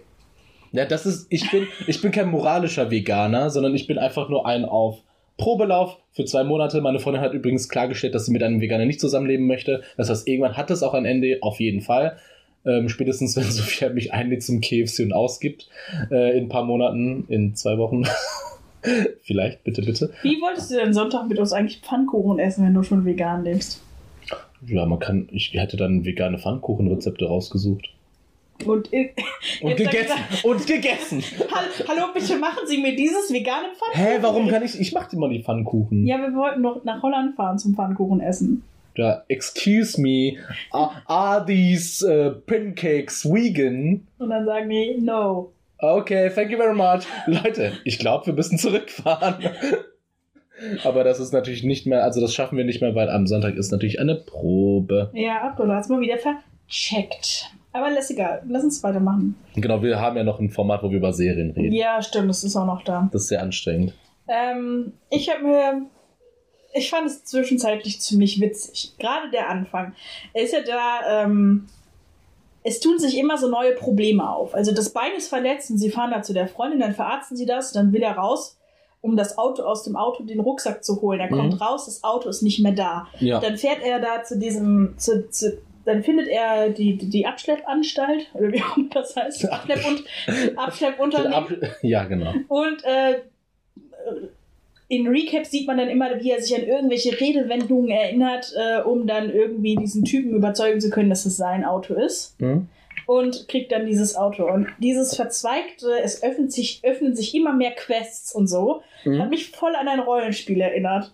Ja, das ist, ich bin, ich bin kein moralischer Veganer, sondern ich bin einfach nur ein auf Probelauf für zwei Monate. Meine Freundin hat übrigens klargestellt, dass sie mit einem Veganer nicht zusammenleben möchte. Das heißt, irgendwann hat es auch ein Ende, auf jeden Fall. Ähm, spätestens, wenn Sophia mich einlädt zum KFC und ausgibt, äh, in ein paar Monaten, in zwei Wochen. Vielleicht, bitte, bitte. Wie wolltest du denn Sonntag mit uns eigentlich Pfannkuchen essen, wenn du schon vegan lebst? Ja, man kann, ich hätte dann vegane Pfannkuchenrezepte rausgesucht. Und, Und gegessen! Und gegessen! Hall- Hallo, bitte machen Sie mir dieses vegane Pfannkuchen. Hä, warum kann ich, ich mach immer die Pfannkuchen. Ja, wir wollten doch nach Holland fahren zum Pfannkuchen essen. Ja, excuse me, are, are these uh, pancakes vegan? Und dann sagen die, no. Okay, thank you very much. Leute, ich glaube, wir müssen zurückfahren. Aber das ist natürlich nicht mehr, also das schaffen wir nicht mehr, weil am Sonntag ist natürlich eine Probe. Ja, Abdullah hat's mal wieder vercheckt. Aber lass egal, lass uns weitermachen. Genau, wir haben ja noch ein Format, wo wir über Serien reden. Ja, stimmt, das ist auch noch da. Das ist sehr anstrengend. Ähm, ich habe mir. Ich fand es zwischenzeitlich ziemlich witzig. Gerade der Anfang. Er ist ja da. Ähm, es tun sich immer so neue Probleme auf. Also das Bein ist verletzt und sie fahren da zu der Freundin, dann verarzten sie das, dann will er raus, um das Auto aus dem Auto den Rucksack zu holen. Er kommt Mhm. raus, das Auto ist nicht mehr da. Ja. Dann fährt er da zu diesem, zu, zu, dann findet er die, die, Abschleppanstalt, oder wie auch immer das heißt, Abschlepp und, Abschleppunternehmen. Ab, ja, genau. Und äh, in Recap sieht man dann immer, wie er sich an irgendwelche Redewendungen erinnert, äh, um dann irgendwie diesen Typen überzeugen zu können, dass es sein Auto ist. Hm? Und kriegt dann dieses Auto. Und dieses Verzweigte, es öffnet sich, öffnen sich immer mehr Quests und so. Hat Hm? mich voll an ein Rollenspiel erinnert.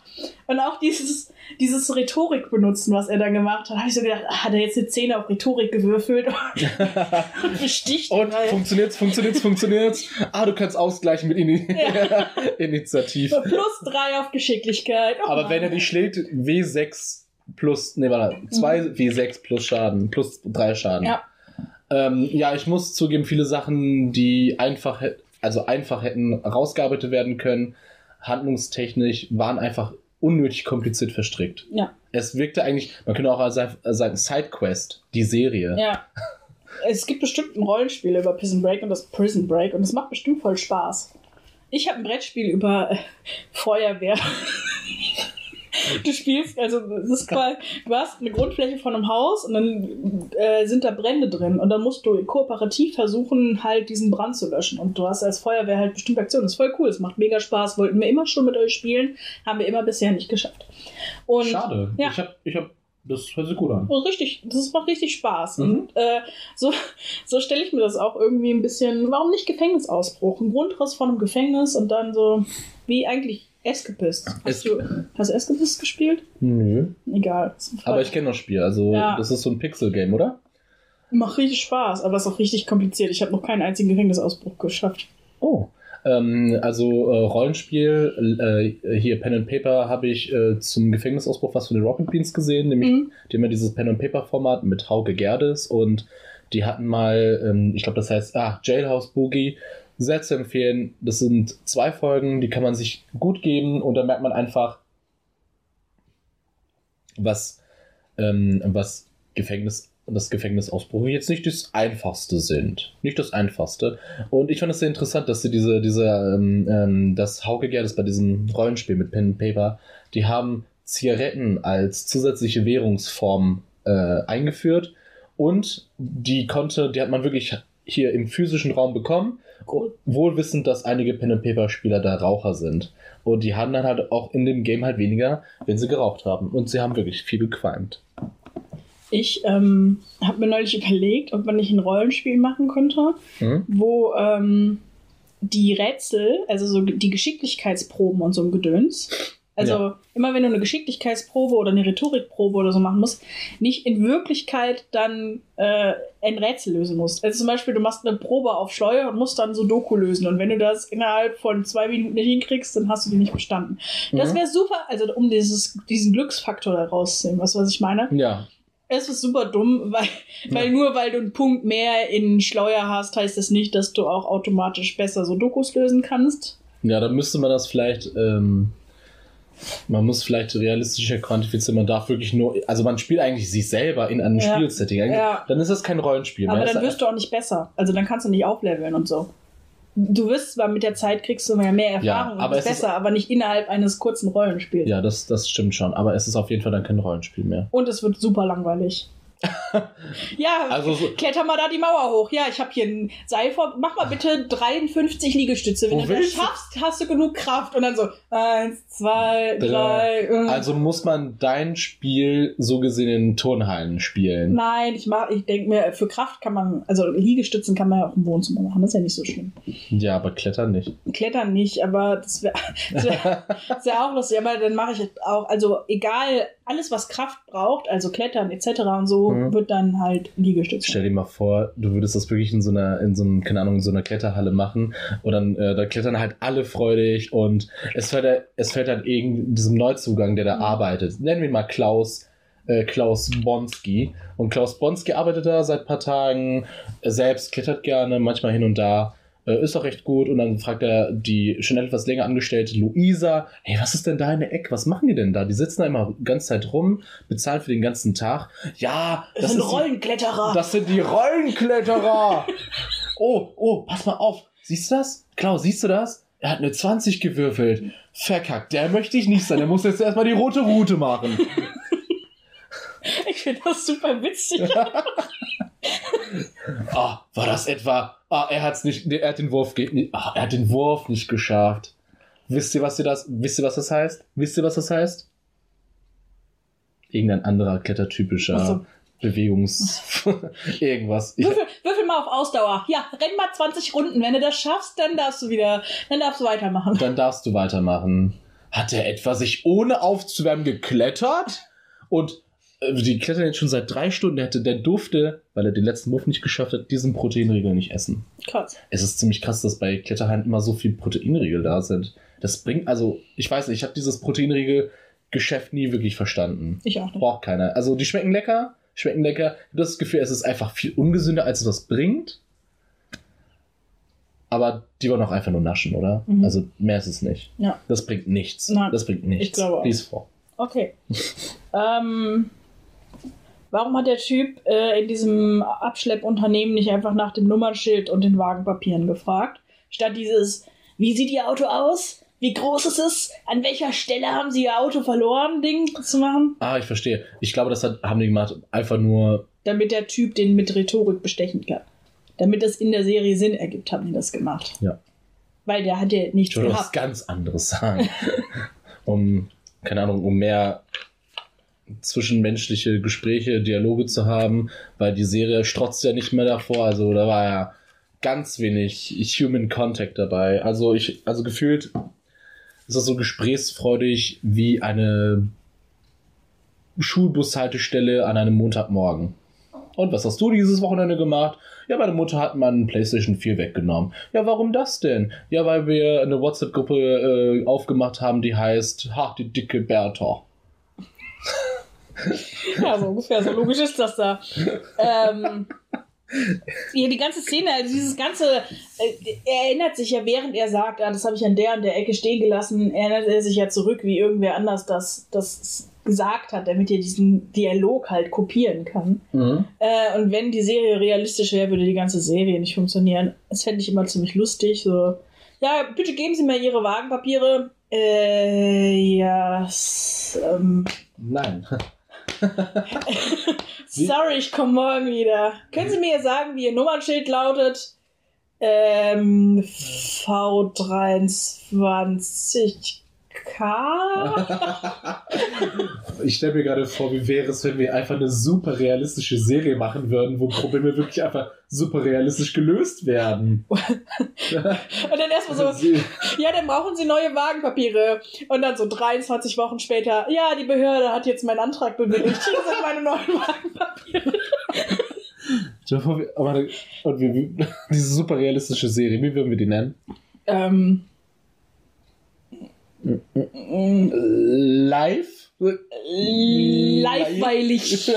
Und auch dieses, dieses Rhetorik benutzen, was er dann gemacht hat, habe ich so gedacht, ah, hat er jetzt eine Zehn auf Rhetorik gewürfelt und besticht. Und weil- funktioniert's, funktioniert's, funktioniert's? Ah, du kannst ausgleichen mit Ini Ja. Initiativ. Plus drei auf Geschicklichkeit. Oh Aber Mann. wenn er dich schlägt, W6 plus, nee, warte, 2 W6 plus Schaden, plus 3 Schaden. Ja. Ähm, ja, ich muss zugeben, viele Sachen, die einfach, also einfach hätten rausgearbeitet werden können, handlungstechnisch, waren einfach unnötig kompliziert verstrickt. Ja. Es wirkte eigentlich, man könnte auch sagen, Sidequest, die Serie. Ja. Es gibt bestimmt ein Rollenspiel über Prison Break und das Prison Break und es macht bestimmt voll Spaß. Ich habe ein Brettspiel über äh, Feuerwehr. Du spielst, also das ist quasi, du hast eine Grundfläche von einem Haus und dann äh, sind da Brände drin und dann musst du kooperativ versuchen, halt diesen Brand zu löschen. Und du hast als Feuerwehr halt bestimmte Aktionen. Das ist voll cool, es macht mega Spaß. Wollten wir immer schon mit euch spielen, haben wir immer bisher nicht geschafft. Und, Schade. Ja. Ich hab, ich hab, das hört sich gut an. Oh, richtig, das macht richtig Spaß. Mhm. Und äh, so, so stelle ich mir das auch irgendwie ein bisschen. Warum nicht Gefängnisausbruch? Ein Grundriss von einem Gefängnis und dann so wie eigentlich Escapist. Hast, Es- du, hast du Escapist gespielt? Nö. Egal. Aber ich kenne das Spiel, also Ja. das ist so ein Pixel-Game, oder? Macht richtig Spaß, aber ist auch richtig kompliziert. Ich habe noch keinen einzigen Gefängnisausbruch geschafft. Oh. Ähm, also äh, Rollenspiel, äh, hier Pen and Paper habe ich äh, zum Gefängnisausbruch was von den Rocket Beans gesehen, nämlich Mhm. die haben ja dieses Pen and Paper Format mit Hauke Gerdes und die hatten mal, ähm, ich glaube das heißt, ah, Jailhouse Boogie, sehr zu empfehlen. Das sind zwei Folgen, die kann man sich gut geben und da merkt man einfach, was, ähm, was Gefängnis das Gefängnisausbruch jetzt nicht das einfachste sind. Nicht das einfachste. Und ich fand es sehr interessant, dass sie diese, diese, ähm, ähm, das Hauke Gerdes bei diesem Rollenspiel mit Pen and Paper, die haben Zigaretten als zusätzliche Währungsform äh, eingeführt und die konnte, die hat man wirklich hier im physischen Raum bekommen. Wohl wissend, dass einige Pen and Paper Spieler da Raucher sind. Und die haben dann halt auch in dem Game halt weniger, wenn sie geraucht haben. Und sie haben wirklich viel gequalmt. Ich ähm, habe mir neulich überlegt, ob man nicht ein Rollenspiel machen könnte, Mhm. wo ähm, die Rätsel, also so die Geschicklichkeitsproben und so ein Gedöns, also Ja. immer wenn du eine Geschicklichkeitsprobe oder eine Rhetorikprobe oder so machen musst, nicht in Wirklichkeit dann äh, ein Rätsel lösen musst. Also zum Beispiel, du machst eine Probe auf Schleuer und musst dann so Doku lösen. Und wenn du das innerhalb von zwei Minuten nicht hinkriegst, dann hast du die nicht bestanden. Das Mhm. wäre super, also um dieses, diesen Glücksfaktor da rauszunehmen, weißt du, was ich meine? Ja, Es ist super dumm, weil, weil Ja. nur weil du einen Punkt mehr in Schleuer hast, heißt das nicht, dass du auch automatisch besser so Dokus lösen kannst. Ja, dann müsste man das vielleicht, ähm, man muss vielleicht realistischer quantifizieren. Man darf wirklich nur, also man spielt eigentlich sich selber in einem Ja. Spielsetting. Ja. Dann ist das kein Rollenspiel Aber mehr. dann wirst du auch nicht besser. Also dann kannst du nicht aufleveln und so. Du wirst zwar mit der Zeit kriegst du mehr, mehr Erfahrung Ja, und aber bist es ist- besser, aber nicht innerhalb eines kurzen Rollenspiels. ja, das, das stimmt schon. Aber es ist auf jeden Fall dann kein Rollenspiel mehr. Und es wird super langweilig. Ja, Also so, kletter mal da die Mauer hoch. Ja, ich habe hier ein Seil vor. Mach mal bitte 53 Liegestütze. Wenn Wo du das schaffst, hast du genug Kraft. Und dann so, eins, zwei, drei. äh. also muss man dein Spiel so gesehen in Turnhallen spielen. Nein, ich mach, ich denke mir, für Kraft kann man, also Liegestützen kann man ja auch im Wohnzimmer machen. Das ist ja nicht so schlimm. Ja, aber Klettern nicht. Klettern nicht, aber das wäre das wär, das wär auch lustig. Aber dann mache ich auch, also egal, alles was Kraft braucht, also Klettern etc. und so, Mhm. wird dann halt Liegestütze. Stell dir mal vor, du würdest das wirklich in so einer, in so einem, keine Ahnung, in so einer Kletterhalle machen und dann, äh, da klettern halt alle freudig und es fällt, halt- es fällt halt irgend diesem Neuzugang, der da Mhm. arbeitet. Nennen wir ihn mal Klaus, äh, Klaus Bonski. Und Klaus Bonski arbeitet da seit paar Tagen, selbst klettert gerne, manchmal hin und da. Äh, ist auch recht gut und dann fragt er die schon etwas länger angestellte Luisa, hey, was ist denn da in der Ecke? Was machen die denn da? Die sitzen da immer die ganze Zeit rum, bezahlen für den ganzen Tag. Ja, Das, sind ist die- Rollenkletterer. das sind die Rollenkletterer. oh, oh, pass mal auf. Siehst du das? Klaus, siehst du das? Er hat eine 20 gewürfelt. Verkackt, der möchte ich nicht sein. Der muss jetzt erstmal die rote Route machen. ich finde das super witzig. Ah, war das etwa? Ah, er hat's nicht, er hat den Wurf, ge- ah, er hat den Wurf nicht geschafft. Wisst ihr, was ihr das, wisst ihr, was das heißt? Wisst ihr, was das heißt? Irgendein anderer klettertypischer so. Bewegungs, irgendwas. Würfel, würfel mal auf Ausdauer. Ja, renn mal 20 Runden. Wenn du das schaffst, dann darfst du wieder, dann darfst du weitermachen. Dann darfst du weitermachen. Hat er etwa sich ohne aufzuwärmen geklettert? Und die klettern jetzt schon seit drei Stunden. Der, hatte, der durfte, weil er den letzten Wurf nicht geschafft hat, diesen Proteinriegel nicht essen. Krass. Es ist ziemlich krass, dass bei Kletterhaien immer so viel Proteinriegel da sind. Das bringt, also, ich weiß nicht, ich habe dieses Proteinriegel-Geschäft nie wirklich verstanden. Ich auch nicht. Braucht keiner. Also, die schmecken lecker, schmecken lecker. Ich habe das Gefühl, es ist einfach viel ungesünder, als es das bringt. Aber die wollen auch einfach nur naschen, oder? Mhm. Also, mehr ist es nicht. Ja. Das bringt nichts. Nein, das bringt nichts. ich glaube auch. Lies vor. Okay. ähm, warum hat der Typ äh, in diesem Abschleppunternehmen nicht einfach nach dem Nummernschild und den Wagenpapieren gefragt? Statt dieses, wie sieht Ihr Auto aus? Wie groß ist es? An welcher Stelle haben Sie Ihr Auto verloren? Ding zu machen? Ah, ich verstehe. Ich glaube, das hat, haben die gemacht, einfach nur. Damit der Typ den mit Rhetorik bestechen kann. Damit das in der Serie Sinn ergibt, haben die das gemacht. Ja. Weil der hat ja nichts Ich würde was ganz anderes sagen. um, keine Ahnung, um mehr zwischenmenschliche Gespräche, Dialoge zu haben, weil die Serie strotzt ja nicht mehr davor. Also da war ja ganz wenig Human Contact dabei. Also ich, also gefühlt ist das so gesprächsfreudig wie eine Schulbushaltestelle an einem Montagmorgen. Und was hast du dieses Wochenende gemacht? Ja, meine Mutter hat meinen PlayStation 4 weggenommen. Ja, warum das denn? Ja, weil wir eine WhatsApp-Gruppe äh, aufgemacht haben, die heißt Ha, die dicke Bertha. Ja, so ungefähr, so logisch ist das da. Ähm, ja, die ganze Szene, also dieses ganze, äh, er erinnert sich ja, während er sagt, ah, das habe ich an der und der Ecke stehen gelassen, erinnert er sich ja zurück, wie irgendwer anders das, das gesagt hat, damit er diesen Dialog halt kopieren kann. Äh, und wenn die Serie realistisch wäre, würde die ganze Serie nicht funktionieren. Das fände ich immer ziemlich lustig. So, ja, bitte geben Sie mir Ihre Wagenpapiere. Äh, ja, s- ähm, Nein. Sorry, ich komme morgen wieder. Können Sie mir sagen, wie Ihr Nummernschild lautet? Ähm, V23K? ich stelle mir gerade vor, wie wäre es, wenn wir einfach eine super realistische Serie machen würden, wo Probleme wirklich einfach super realistisch gelöst werden. Und dann erstmal so, ja, dann brauchen Sie neue Wagenpapiere. Und dann so 23 Wochen später, ja, die Behörde hat jetzt meinen Antrag bewilligt. Hier sind meine neuen Wagenpapiere. Und wir, diese super realistische Serie, wie würden wir die nennen? Ähm, Live? Liveweilig.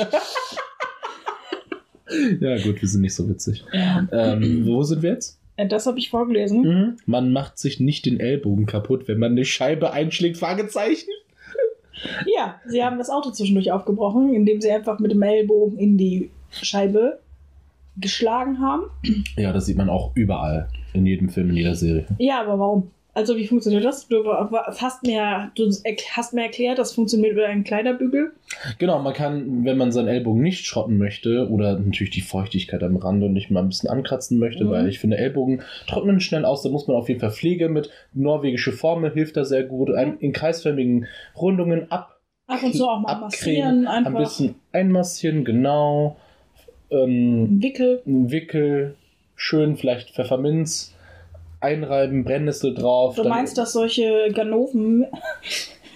ja, gut, wir sind nicht so witzig. Ja, Ähm, wo sind wir jetzt? Äh, das habe ich vorgelesen. Man macht sich nicht den Ellbogen kaputt, wenn man eine Scheibe einschlägt, Fragezeichen. Ja, sie haben das Auto zwischendurch aufgebrochen, indem sie einfach mit dem Ellbogen in die Scheibe geschlagen haben. Ja, das sieht man auch überall. In jedem Film, in jeder Serie. Ja, aber warum? Also wie funktioniert das? Du hast mir, du hast mir erklärt, das funktioniert über einen Kleiderbügel. Genau, man kann, wenn man seinen Ellbogen nicht schrotten möchte oder natürlich die Feuchtigkeit am Rand und nicht mal ein bisschen ankratzen möchte, Mhm. weil ich finde, Ellbogen trocknen schnell aus, da muss man auf jeden Fall Pflege mit. Norwegische Formel hilft da sehr gut. Ein, in kreisförmigen Rundungen ab, Ab und zu auch mal abcremen, massieren, einfach ein bisschen einmassieren, genau. Ähm, Wickel. Wickel, schön vielleicht Pfefferminz, einreiben, Brennnessel drauf. Du meinst, dass solche Ganoven,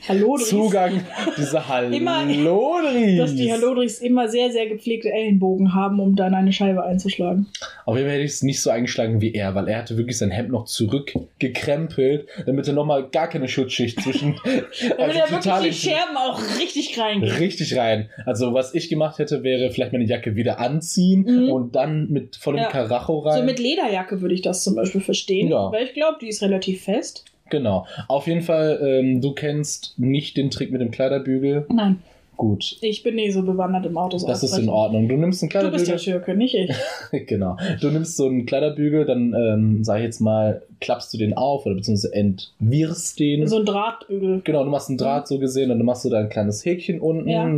Hallodris, Zugang, diese Immer- Hallodris. dass die Hallodris immer sehr, sehr gepflegte Ellenbogen haben, um dann eine Scheibe einzuschlagen. Auf jeden Fall hätte ich es nicht so eingeschlagen wie er, weil er hatte wirklich sein Hemd noch zurückgekrempelt, damit er nochmal gar keine Schutzschicht zwischen. Damit er Also total wirklich die Scherben auch richtig reingehen. Richtig rein. Also, was ich gemacht hätte, wäre vielleicht meine Jacke wieder anziehen Mhm. und dann mit vollem Ja. Karacho rein. So mit Lederjacke würde ich das zum Beispiel verstehen, Ja. weil ich glaube, die ist relativ fest. Genau. Auf jeden Fall, ähm, du kennst nicht den Trick mit dem Kleiderbügel. Nein, Gut. ich bin nicht so bewandert im Autos Das ist in. Ordnung. Du nimmst einen Du bist Kleiderbügel. der Türke, nicht ich. genau. Du nimmst so einen Kleiderbügel, dann ähm, sag ich jetzt mal, klappst du den auf oder beziehungsweise entwirrst den. So ein Drahtbügel. genau, du machst einen Draht so gesehen und dann machst du da ein kleines Häkchen unten, Ja.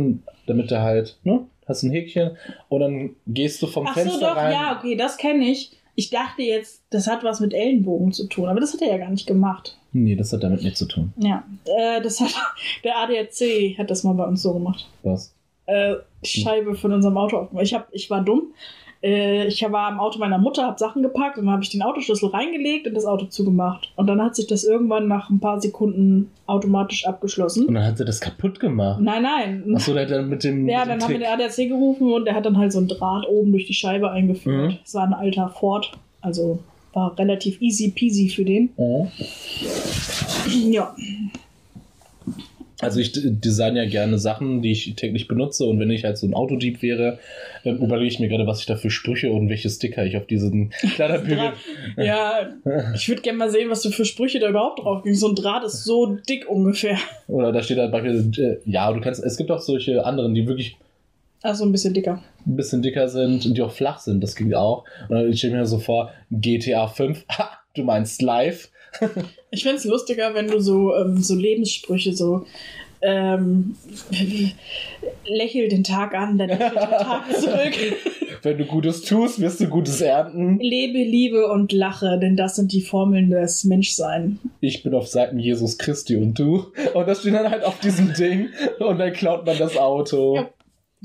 damit er halt, ne? Hast ein Häkchen und dann gehst du vom Ach so, Fenster doch, rein. ja, okay, das kenne ich. Ich dachte jetzt, das hat was mit Ellenbogen zu tun, aber das hat er ja gar nicht gemacht. Nee, das hat damit nichts zu tun. Ja, äh, das hat der ADAC hat das mal bei uns so gemacht. Was? Äh, Scheibe von unserem Auto aufgemacht. Ich hab, ich war dumm. Äh, ich war im Auto meiner Mutter, habe Sachen gepackt und dann habe ich den Autoschlüssel reingelegt und das Auto zugemacht. Und dann hat sich das irgendwann nach ein paar Sekunden automatisch abgeschlossen. Und dann hat er das kaputt gemacht. Nein, nein. Achso, der hat dann mit dem. Ja, mit dem dann haben wir den ADAC gerufen und der hat dann halt so ein Draht oben durch die Scheibe eingeführt. Mhm. Das war ein alter Ford, also war relativ easy peasy für den. Oh. Ja. Also ich design ja gerne Sachen, die ich täglich benutze und wenn ich halt so ein Autodieb wäre, ähm, überlege ich mir gerade, was ich da für Sprüche und welche Sticker ich auf diesen Kleiderbügel... Ja, ich würde gerne mal sehen, was du für Sprüche da überhaupt drauf ging. So ein Draht ist so dick ungefähr. Oder da steht halt beispielsweise, äh, ja, du kannst, es gibt auch solche anderen, die wirklich Also ein bisschen dicker. ein bisschen dicker sind und die auch flach sind, das ging auch. Und dann stelle ich mir so vor, GTA 5, ha, du meinst live. Ich fände es lustiger, wenn du so, ähm, so Lebenssprüche so. Ähm, lächel den Tag an, dann lächelt der Tag zurück. Wenn du Gutes tust, wirst du Gutes ernten. Lebe, liebe und lache, denn das sind die Formeln des Menschseins. Ich bin auf Seiten Jesus Christi und du. Und das steht dann halt auf diesem Ding und dann klaut man das Auto. Ja.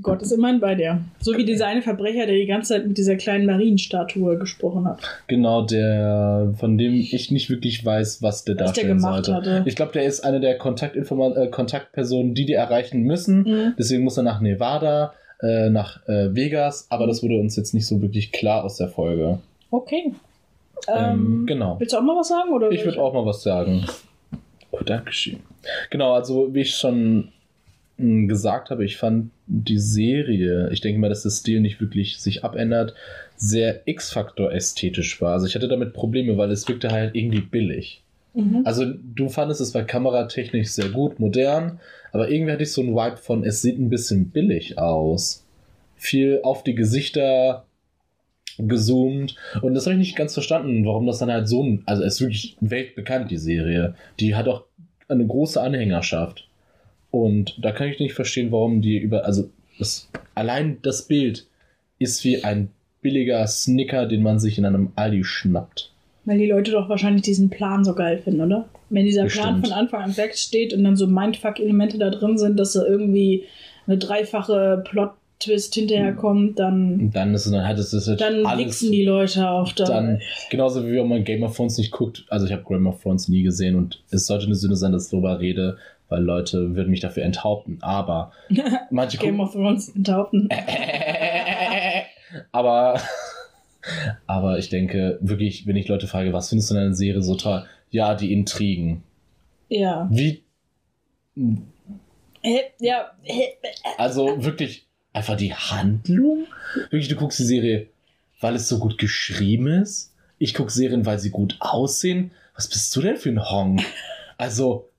Gott ist immerhin bei dir. So wie dieser eine Verbrecher, der die ganze Zeit mit dieser kleinen Marienstatue gesprochen hat. Genau, der, von dem ich nicht wirklich weiß, was der Was der darstellen gemacht sollte. hatte. Ich glaube, der ist eine der Kontaktinforma äh, Kontaktpersonen, die die erreichen müssen. Mhm. Deswegen muss er nach Nevada, äh, nach äh, Vegas, aber das wurde uns jetzt nicht so wirklich klar aus der Folge. Okay. Ähm, Ähm, genau. Willst du auch mal was sagen? Oder Ich würde auch mal was sagen. Oh, Dankeschön. Genau, also wie ich schon gesagt habe, ich fand die Serie, ich denke mal, dass der Stil nicht wirklich sich abändert, sehr X-Faktor ästhetisch war. Also ich hatte damit Probleme, weil es wirkte halt irgendwie billig. Mhm. Also du fandest, es war kameratechnisch sehr gut, modern, aber irgendwie hatte ich so einen Vibe von, es sieht ein bisschen billig aus. Viel auf die Gesichter gezoomt und das habe ich nicht ganz verstanden, warum das dann halt so ein, also es ist wirklich weltbekannt, die Serie. Die hat auch eine große Anhängerschaft. Und da kann ich nicht verstehen, warum die über, also das, allein das Bild ist wie ein billiger Snicker, den man sich in einem Aldi schnappt. Weil die Leute doch wahrscheinlich diesen Plan so geil finden, oder? Wenn dieser Plan Bestimmt. von Anfang an feststeht und dann so Mindfuck-Elemente da drin sind, dass da irgendwie eine dreifache Plot-Twist hinterher kommt, dann, Und dann ist es dann halt es ist halt dann wichsen die Leute auf da. dann genauso wie wenn man Game of Thrones nicht guckt. Also ich habe Game of Thrones nie gesehen und es sollte eine Sünde sein, dass ich darüber rede, weil Leute würden mich dafür enthaupten. Aber manche Game of Thrones enthaupten. aber aber ich denke wirklich, wenn ich Leute frage, was findest du in einer Serie so toll? Ja, die Intrigen. Ja. Wie? Ja. also wirklich einfach die Handlung? Wirklich, du guckst die Serie, weil es so gut geschrieben ist? Ich gucke Serien, weil sie gut aussehen? Was bist du denn für ein Hong? Also,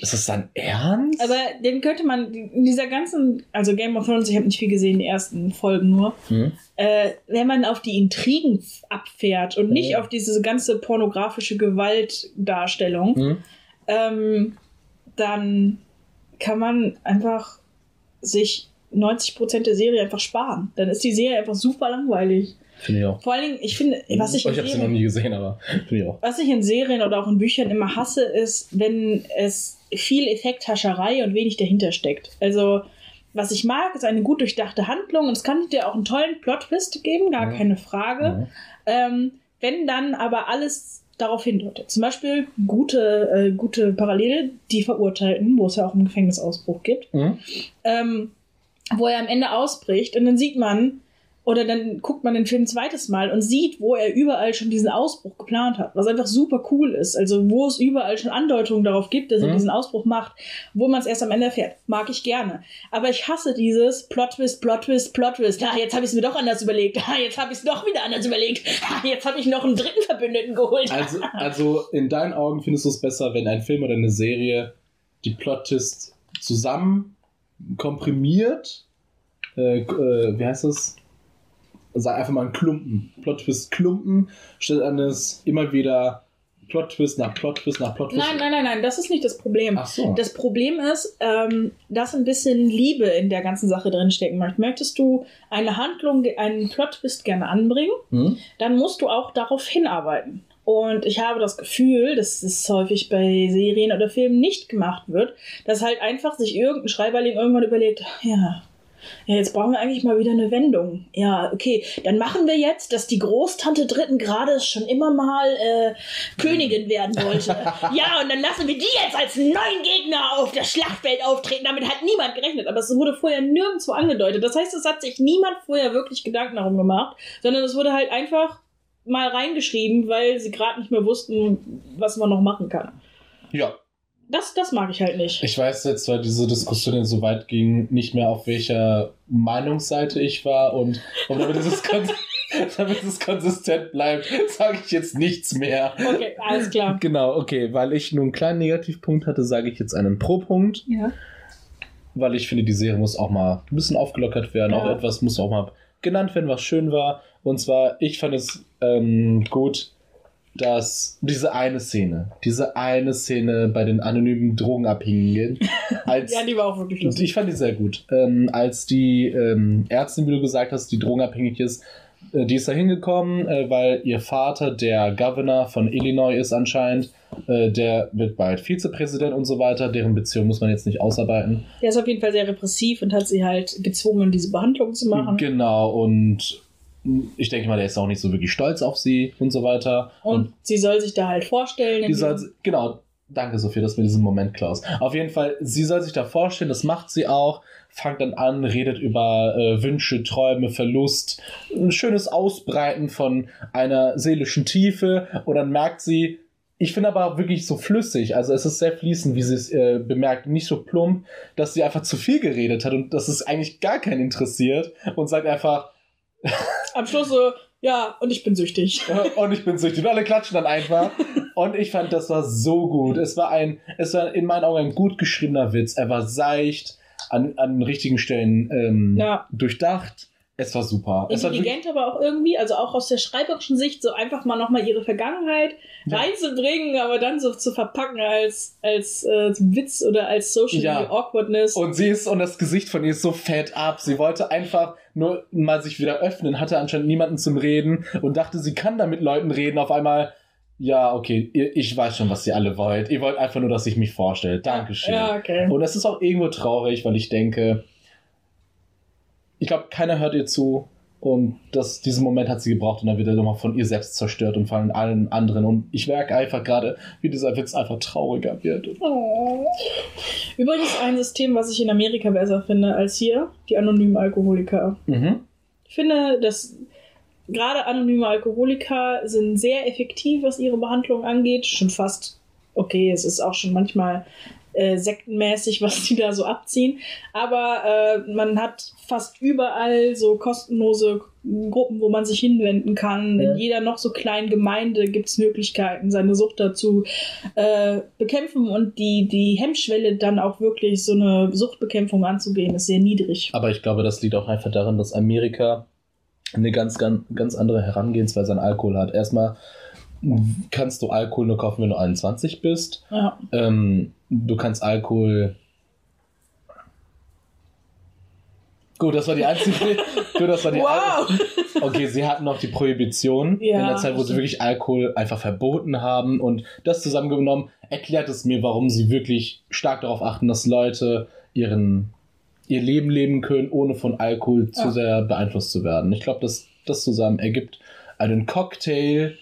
ist das dann ernst? Aber den könnte man in dieser ganzen, also Game of Thrones, ich habe nicht viel gesehen, die ersten Folgen nur. Hm? äh, wenn man auf die Intrigen abfährt und nicht Ja. auf diese ganze pornografische Gewaltdarstellung, Hm? ähm, dann kann man einfach sich 90% der Serie einfach sparen. Dann ist die Serie einfach super langweilig. Finde ich auch. Vor allen Dingen, ich finde, was ich, Oh, in ich habe sie noch Serien, nie gesehen, aber finde ich auch. was ich in Serien oder auch in Büchern immer hasse, ist, wenn es viel Effekthascherei und wenig dahinter steckt. Also, was ich mag, ist eine gut durchdachte Handlung und es kann dir auch einen tollen Plot-Twist geben, gar Ja. keine Frage. Ja. Ähm, wenn dann aber alles darauf hindeutet. Zum Beispiel gute, äh, gute Parallele, die Verurteilten, wo es ja auch einen Gefängnisausbruch gibt, Hm? ähm, wo er am Ende ausbricht und dann sieht man, oder dann guckt man den Film ein zweites Mal und sieht, wo er überall schon diesen Ausbruch geplant hat, was einfach super cool ist. Also wo es überall schon Andeutungen darauf gibt, dass er Mhm. diesen Ausbruch macht, wo man es erst am Ende erfährt. Mag ich gerne. Aber ich hasse dieses Plot-Twist, Plot-Twist, Plot-Twist. Ah, jetzt habe ich es mir doch anders überlegt. Ah, jetzt habe ich es doch wieder anders überlegt. Ah, jetzt habe ich noch einen dritten Verbündeten geholt. Also, also in deinen Augen findest du es besser, wenn ein Film oder eine Serie die Plot-Twist zusammen komprimiert, äh, äh, wie heißt das? Sag einfach mal ein Klumpen. Plot-Twist-Klumpen, statt eines immer wieder Plot-Twist nach Plot-Twist nach Plot-Twist. Nein, nein, nein, nein, das ist nicht das Problem. Ach so. Das Problem ist, ähm, dass ein bisschen Liebe in der ganzen Sache drinstecken möchte. Möchtest du eine Handlung, einen Plot-Twist gerne anbringen, hm? dann musst du auch darauf hinarbeiten. Und ich habe das Gefühl, dass es häufig bei Serien oder Filmen nicht gemacht wird, dass halt einfach sich irgendein Schreiberling irgendwann überlegt, ja, ja, jetzt brauchen wir eigentlich mal wieder eine Wendung. Ja, okay, dann machen wir jetzt, dass die Großtante dritten Grades schon immer mal äh, Königin werden wollte. ja, und dann lassen wir die jetzt als neuen Gegner auf das Schlachtfeld auftreten. Damit hat niemand gerechnet, aber es wurde vorher nirgendwo angedeutet. Das heißt, es hat sich niemand vorher wirklich Gedanken darum gemacht, sondern es wurde halt einfach mal reingeschrieben, weil sie gerade nicht mehr wussten, was man noch machen kann. Ja. Das, das mag ich halt nicht. Ich weiß jetzt, weil diese Diskussion jetzt so weit ging, nicht mehr auf welcher Meinungsseite ich war und, und damit, es damit es konsistent bleibt, sage ich jetzt nichts mehr. Okay, alles klar. Genau, okay, weil ich nur einen kleinen Negativpunkt hatte, sage ich jetzt einen Pro-Punkt. Ja. Weil ich finde, die Serie muss auch mal ein bisschen aufgelockert werden. Ja. Auch etwas muss auch mal genannt werden, was schön war. Und zwar, ich fand es ähm, gut, dass diese eine Szene, diese eine Szene bei den anonymen Drogenabhängigen, als Ja, die war auch wirklich lustig. ich fand die sehr gut. Ähm, als die ähm, Ärztin, wie du gesagt hast, die drogenabhängig ist, äh, die ist da hingekommen, äh, weil ihr Vater der Governor von Illinois ist anscheinend. Äh, der wird bald Vizepräsident und so weiter. Deren Beziehung muss man jetzt nicht ausarbeiten. Der ist auf jeden Fall sehr repressiv und hat sie halt gezwungen, diese Behandlung zu machen. Genau, und ich denke mal, der ist auch nicht so wirklich stolz auf sie und so weiter. Und, sie soll sich da halt vorstellen. Die soll, genau, danke Sophie, dass mir diesen Moment klaust. Auf jeden Fall, sie soll sich da vorstellen, das macht sie auch, fängt dann an, redet über äh, Wünsche, Träume, Verlust, ein schönes Ausbreiten von einer seelischen Tiefe und dann merkt sie, ich finde aber wirklich so flüssig, also es ist sehr fließend, wie sie es äh, bemerkt, nicht so plump, dass sie einfach zu viel geredet hat und dass es eigentlich gar keinen interessiert und sagt einfach, Am Schluss so, ja, und ich bin süchtig. und ich bin süchtig. Und alle klatschen dann einfach. Und ich fand, das war so gut. Es war ein, es war in meinen Augen ein gut geschriebener Witz. Er war seicht, an, an richtigen Stellen ähm, Ja. durchdacht. Es war super. War Intelligent aber auch irgendwie, also auch aus der schreiberischen Sicht, so einfach mal nochmal ihre Vergangenheit Ja. reinzubringen, aber dann so zu verpacken als, als äh, Witz oder als Social Ja. Awkwardness. und sie ist, und das Gesicht von ihr ist so fett ab. Sie wollte einfach nur mal sich wieder öffnen, hatte anscheinend niemanden zum Reden und dachte, sie kann da mit Leuten reden. Auf einmal, ja, okay, ich weiß schon, was ihr alle wollt. Ihr wollt einfach nur, dass ich mich vorstelle. Dankeschön. Ja, okay. Und das ist auch irgendwo traurig, weil ich denke, ich glaube, keiner hört ihr zu. Und das, diesen Moment hat sie gebraucht und dann wird er nochmal von ihr selbst zerstört und von allen anderen. Und ich merke einfach gerade, wie dieser Witz einfach trauriger wird. Oh. Übrigens ein System, was ich in Amerika besser finde als hier, die anonymen Alkoholiker. Mhm. Ich finde, dass gerade anonyme Alkoholiker sind sehr effektiv, was ihre Behandlung angeht. Schon fast, okay, es ist auch schon manchmal äh, sektenmäßig, was die da so abziehen. Aber äh, man hat fast überall so kostenlose Gruppen, wo man sich hinwenden kann. Ja. In jeder noch so kleinen Gemeinde gibt es Möglichkeiten, seine Sucht dazu äh, bekämpfen und die, die Hemmschwelle dann auch wirklich so eine Suchtbekämpfung anzugehen, ist sehr niedrig. Aber ich glaube, das liegt auch einfach daran, dass Amerika eine ganz, ganz, ganz andere Herangehensweise an Alkohol hat. Erstmal kannst du Alkohol nur kaufen, wenn du 21 bist. Ja. Ähm, du kannst Alkohol. Gut, das war die einzige. Gut, das war die Wow! Okay, sie hatten noch die Prohibition Ja, in der Zeit, wo sie wirklich Alkohol einfach verboten haben. Und das zusammengenommen erklärt es mir, warum sie wirklich stark darauf achten, dass Leute ihren, ihr Leben leben können, ohne von Alkohol zu Ja. sehr beeinflusst zu werden. Ich glaube, dass das zusammen ergibt einen Cocktail,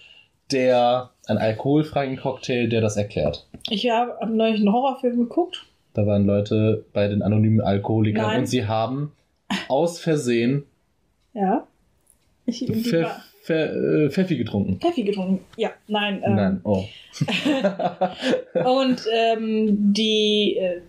der, einen alkoholfreien Cocktail, der das erklärt. Ich habe hab neulich einen Horrorfilm geguckt. Da waren Leute bei den anonymen Alkoholikern Nein. und sie haben aus Versehen Ja. Ich, war- Pfeff, äh, Pfeffi getrunken. Kaffee getrunken. Ja, nein. Ähm, Nein, oh. Und ähm, die, äh,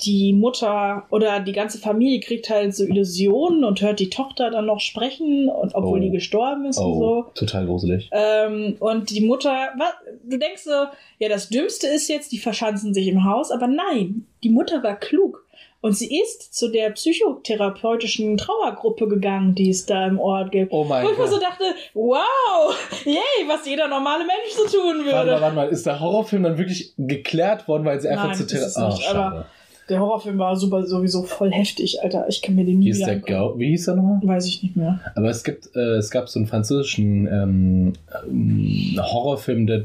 die Mutter oder die ganze Familie kriegt halt so Illusionen und hört die Tochter dann noch sprechen, und obwohl Oh. die gestorben ist und Oh, so. total gruselig. Ähm, und die Mutter, was, du denkst so, ja, das Dümmste ist jetzt, die verschanzen sich im Haus, aber nein, die Mutter war klug. Und sie ist zu der psychotherapeutischen Trauergruppe gegangen, die es da im Ort gibt. Oh mein Wo ich mir Gott. so dachte, wow, yay, was jeder normale Mensch so tun Warte mal, würde. warte mal, ist der Horrorfilm dann wirklich geklärt worden, weil sie einfach Nein, zu Therapie. aber- Der Horrorfilm war super, sowieso voll heftig, Alter. Ich kann mir den nie hieß der Wie hieß der nochmal? Weiß ich nicht mehr. Aber es gibt, äh, es gab so einen französischen ähm, ähm, Horrorfilm, der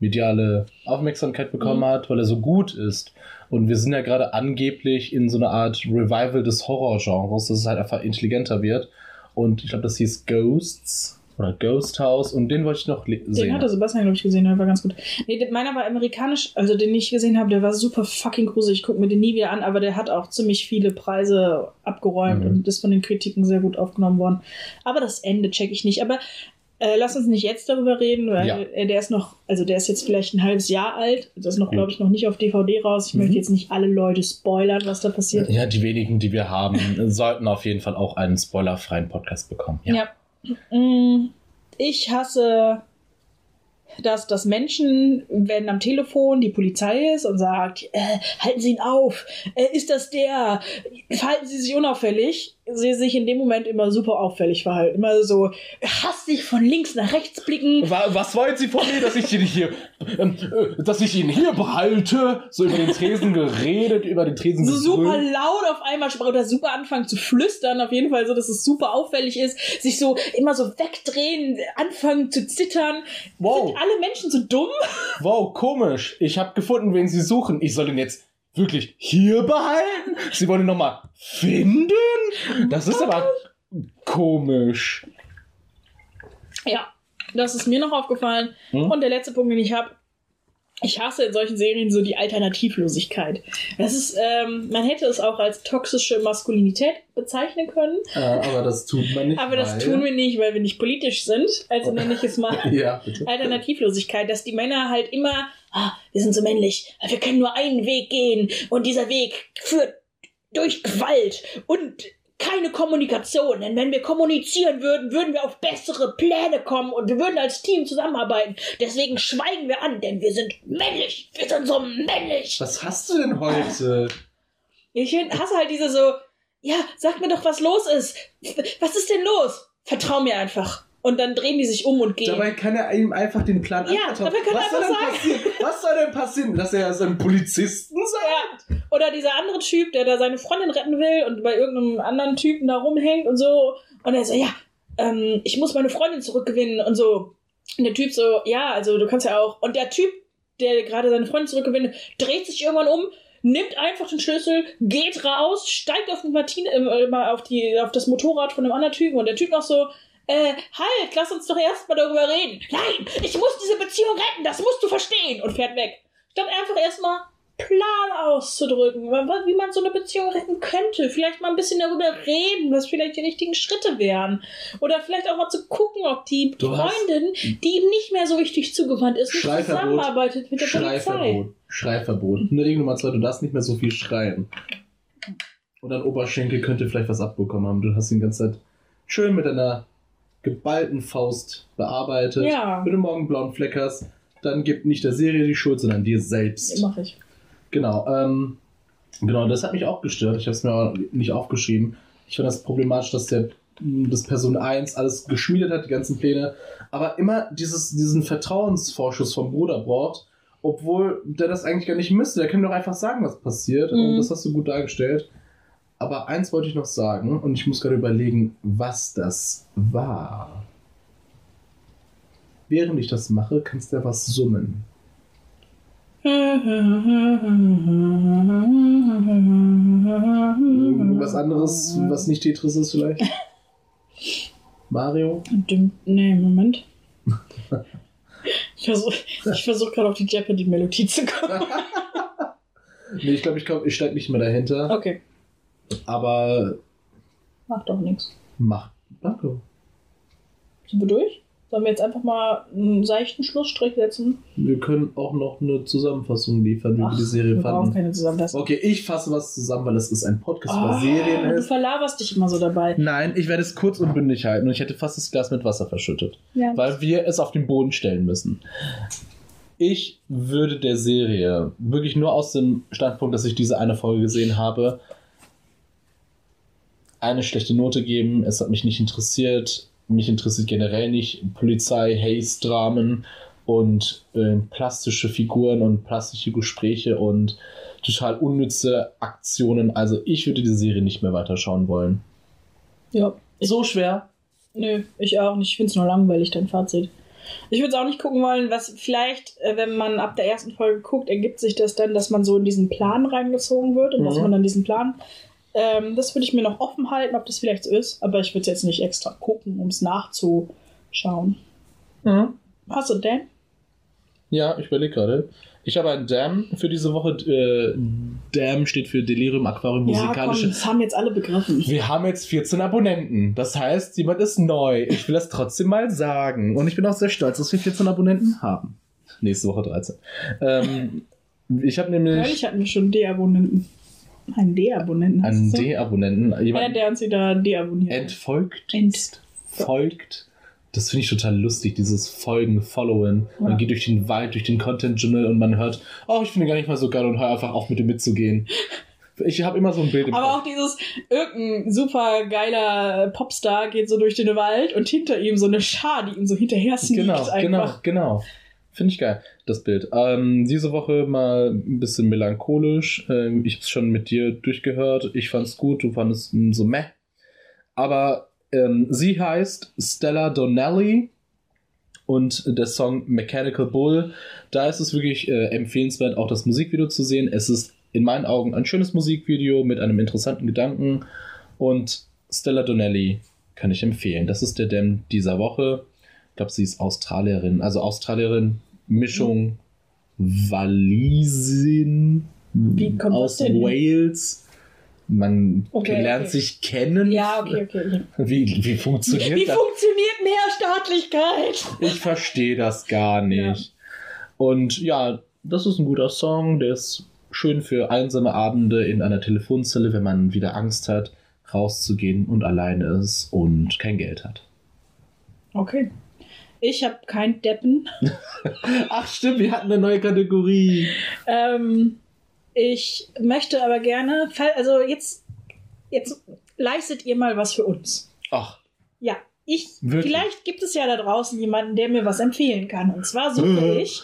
mediale Aufmerksamkeit bekommen Mhm. hat, weil er so gut ist. Und wir sind ja gerade angeblich in so einer Art Revival des Horrorgenres, dass es halt einfach intelligenter wird. Und ich glaube, das hieß Ghosts oder Ghost House und den wollte ich noch le- Den sehen. hatte Sebastian, glaube ich, gesehen, der war ganz gut. Nee, meiner war amerikanisch, also den ich gesehen habe, der war super fucking gruselig. Ich gucke mir den nie wieder an, aber der hat auch ziemlich viele Preise abgeräumt Mhm. und ist von den Kritiken sehr gut aufgenommen worden. Aber das Ende check ich nicht. Aber Äh, lass uns nicht jetzt darüber reden, weil Ja. äh, der ist noch, also der ist jetzt vielleicht ein halbes Jahr alt. Das ist noch, glaube ich, noch nicht auf DVD raus. Ich Mhm. möchte jetzt nicht alle Leute spoilern, was da passiert. Ja, die wenigen, die wir haben, sollten auf jeden Fall auch einen spoilerfreien Podcast bekommen. Ja. Ja. Mm, Ich hasse, dass, dass Menschen, wenn am Telefon die Polizei ist und sagt, äh, halten Sie ihn auf, äh, ist das der, verhalten Sie sich unauffällig, sie sich in dem Moment immer super auffällig verhalten. Immer so hastig von links nach rechts blicken. Wa- Was wollen Sie von mir, dass ich ihn hier, ähm, äh, dass ich ihn hier behalte? So über den Tresen geredet, über den Tresen So super laut auf einmal oder super anfangen zu flüstern, auf jeden Fall so, dass es super auffällig ist, sich so immer so wegdrehen, anfangen zu zittern. Wow. Sind alle Menschen so dumm? Wow, komisch. Ich habe gefunden, wen Sie suchen. Ich soll ihn jetzt wirklich hier behalten? Sie wollen ihn nochmal finden? Das ist aber komisch. Ja, das ist mir noch aufgefallen. Hm? Und der letzte Punkt, den ich habe, ich hasse in solchen Serien so die Alternativlosigkeit. Das ist, ähm, man hätte es auch als toxische Maskulinität bezeichnen können, Äh, aber das tut man nicht. aber das tun wir nicht, weil wir nicht politisch sind. Also nenne ich es mal Ja. Alternativlosigkeit, dass die Männer halt immer, ah, wir sind so männlich, wir können nur einen Weg gehen und dieser Weg führt durch Gewalt und keine Kommunikation. Denn wenn wir kommunizieren würden, würden wir auf bessere Pläne kommen und wir würden als Team zusammenarbeiten. Deswegen schweigen wir an, denn wir sind männlich. Wir sind so männlich. Was hast du denn heute? Ich hasse halt diese so, ja, sag mir doch, was los ist. Was ist denn los? Vertrau mir einfach. Und dann drehen die sich um und gehen. Dabei kann er ihm einfach den Plan Ja, anvertrauen. dabei kann er Was soll einfach denn sagen- passieren? Was soll denn passieren? Dass er so ein Polizisten sagt? Ja. Oder dieser andere Typ, der da seine Freundin retten will und bei irgendeinem anderen Typen da rumhängt und so. Und er so, ja, ähm, ich muss meine Freundin zurückgewinnen und so. Und der Typ so, ja, also du kannst ja auch. Und der Typ, der gerade seine Freundin zurückgewinnt, dreht sich irgendwann um, nimmt einfach den Schlüssel, geht raus, steigt auf, den Martin, äh, auf, die, auf das Motorrad von dem anderen Typen und der Typ noch so, äh, halt, lass uns doch erstmal darüber reden. Nein, ich muss diese Beziehung retten, das musst du verstehen. Und fährt weg. Statt einfach erstmal Plan auszudrücken, wie man so eine Beziehung retten könnte. Vielleicht mal ein bisschen darüber reden, was vielleicht die richtigen Schritte wären. Oder vielleicht auch mal zu gucken, ob die Du Freundin, die ihm nicht mehr so richtig zugewandt ist, nicht zusammenarbeitet mit der Polizei. Schreiverbot. Schreiverbot. Nur Regel Nummer zwei, du darfst nicht mehr so viel schreien. Und dein Oberschenkel könnte vielleicht was abbekommen haben. Du hast ihn die ganze Zeit schön mit deiner geballten Faust bearbeitet. Ja. Wenn du morgen blauen Fleck hast, dann gib nicht der Serie die Schuld, sondern dir selbst. Mach ich. Genau, ähm, genau, das hat mich auch gestört. Ich habe es mir auch nicht aufgeschrieben. Ich fand das problematisch, dass der das Person 1 alles geschmiedet hat, die ganzen Pläne, aber immer dieses, diesen Vertrauensvorschuss vom Bruder braucht, obwohl der das eigentlich gar nicht müsste. Der kann doch einfach sagen, was passiert. Mhm. Und das hast du gut dargestellt. Aber eins wollte ich noch sagen, und ich muss gerade überlegen, was das war. Während ich das mache, kannst du ja was summen. Was anderes, was nicht Tetris ist vielleicht? Mario? Nee, Moment. Ich versuche versuch gerade auf die Jeopardy-Melodie zu kommen. Nee, ich glaube, ich, glaub, ich steige nicht mehr dahinter. Okay, Aber macht doch nichts. mach. Danke. Sind wir durch? Sollen wir jetzt einfach mal einen seichten Schlussstrich setzen? Wir können auch noch eine Zusammenfassung liefern, wie wir die Serie wir brauchen fanden. keine Zusammenfassung. Okay, ich fasse was zusammen, weil es ist ein Podcast über Oh, Serien du ist. verlaberst dich immer so dabei. Nein, ich werde es kurz und bündig halten und ich hätte fast das Glas mit Wasser verschüttet. Ja. weil wir es auf den Boden stellen müssen. Ich würde der Serie wirklich nur aus dem Standpunkt, dass ich diese eine Folge gesehen habe, eine schlechte Note geben. Es hat mich nicht interessiert. Mich interessiert generell nicht Polizei, Haze-Dramen und äh, plastische Figuren und plastische Gespräche und total unnütze Aktionen. Also ich würde die Serie nicht mehr weiterschauen wollen. ja. So schwer. Nö, ich auch nicht. Ich finde es nur langweilig, dein Fazit. Ich würde es auch nicht gucken wollen, was vielleicht, äh, wenn man ab der ersten Folge guckt, ergibt sich das dann, dass man so in diesen Plan reingezogen wird und dass Mhm. man dann diesen Plan. Ähm, das würde ich mir noch offen halten, ob das vielleicht so ist, aber ich würde es jetzt nicht extra gucken, um es nachzuschauen. Hast du denn? Ja, ich überlege gerade. Ich habe einen Dam für diese Woche. Äh, Dam steht für Delirium Aquarium Ja, komm, Musikalische. das haben jetzt alle begriffen. Wir haben jetzt 14 Abonnenten. Das heißt, jemand ist neu. Ich will das trotzdem mal sagen. Und ich bin auch sehr stolz, dass wir 14 Abonnenten haben. Nächste Woche 13. Ähm, ich habe nämlich Neulich hatten wir schon D-Abonnenten. Einen D-Abonnenten. einen? D-Abonnenten. Ja, Jemand der uns wieder deabonniert. entfolgt. Ent- folgt. Das finde ich total lustig, dieses Folgen, Followen. Man Ja. geht durch den Wald, durch den Content-Journal und man hört, oh, ich finde gar nicht mal so geil und hör einfach auf, mit dem mitzugehen. Ich habe immer so ein Bild im Aber Kopf. auch dieses, irgendein super geiler Popstar geht so durch den Wald und hinter ihm so eine Schar, die ihm so hinterher sneakt Genau, einfach. genau, genau. Finde ich geil, das Bild. Ähm, diese Woche mal ein bisschen melancholisch. Ähm, ich habe es schon mit dir durchgehört. Ich fand's gut, du fandest so meh. Aber ähm, sie heißt Stella Donnelly und der Song Mechanical Bull. Da ist es wirklich äh, empfehlenswert, auch das Musikvideo zu sehen. Es ist in meinen Augen ein schönes Musikvideo mit einem interessanten Gedanken. Und Stella Donnelly kann ich empfehlen. Das ist der Dem dieser Woche. Ich glaube, sie ist Australierin. Also Australierin, Mischung Walisin Wie aus? Wales. Man Okay, lernt okay. sich kennen. Ja, okay, okay. Wie, wie funktioniert Wie das? funktioniert Mehrstaatlichkeit? Ich verstehe das gar nicht. Und ja, das ist ein guter Song, der ist schön für einsame Abende in einer Telefonzelle, wenn man wieder Angst hat, rauszugehen und alleine ist und kein Geld hat. Okay. Ich habe kein Deppen. Ach stimmt, wir hatten eine neue Kategorie. Ähm, ich möchte aber gerne, also jetzt, jetzt leistet ihr mal was für uns. Ach, Ja, ich, Wirklich? vielleicht gibt es ja da draußen jemanden, der mir was empfehlen kann. Und zwar suche Äh. ich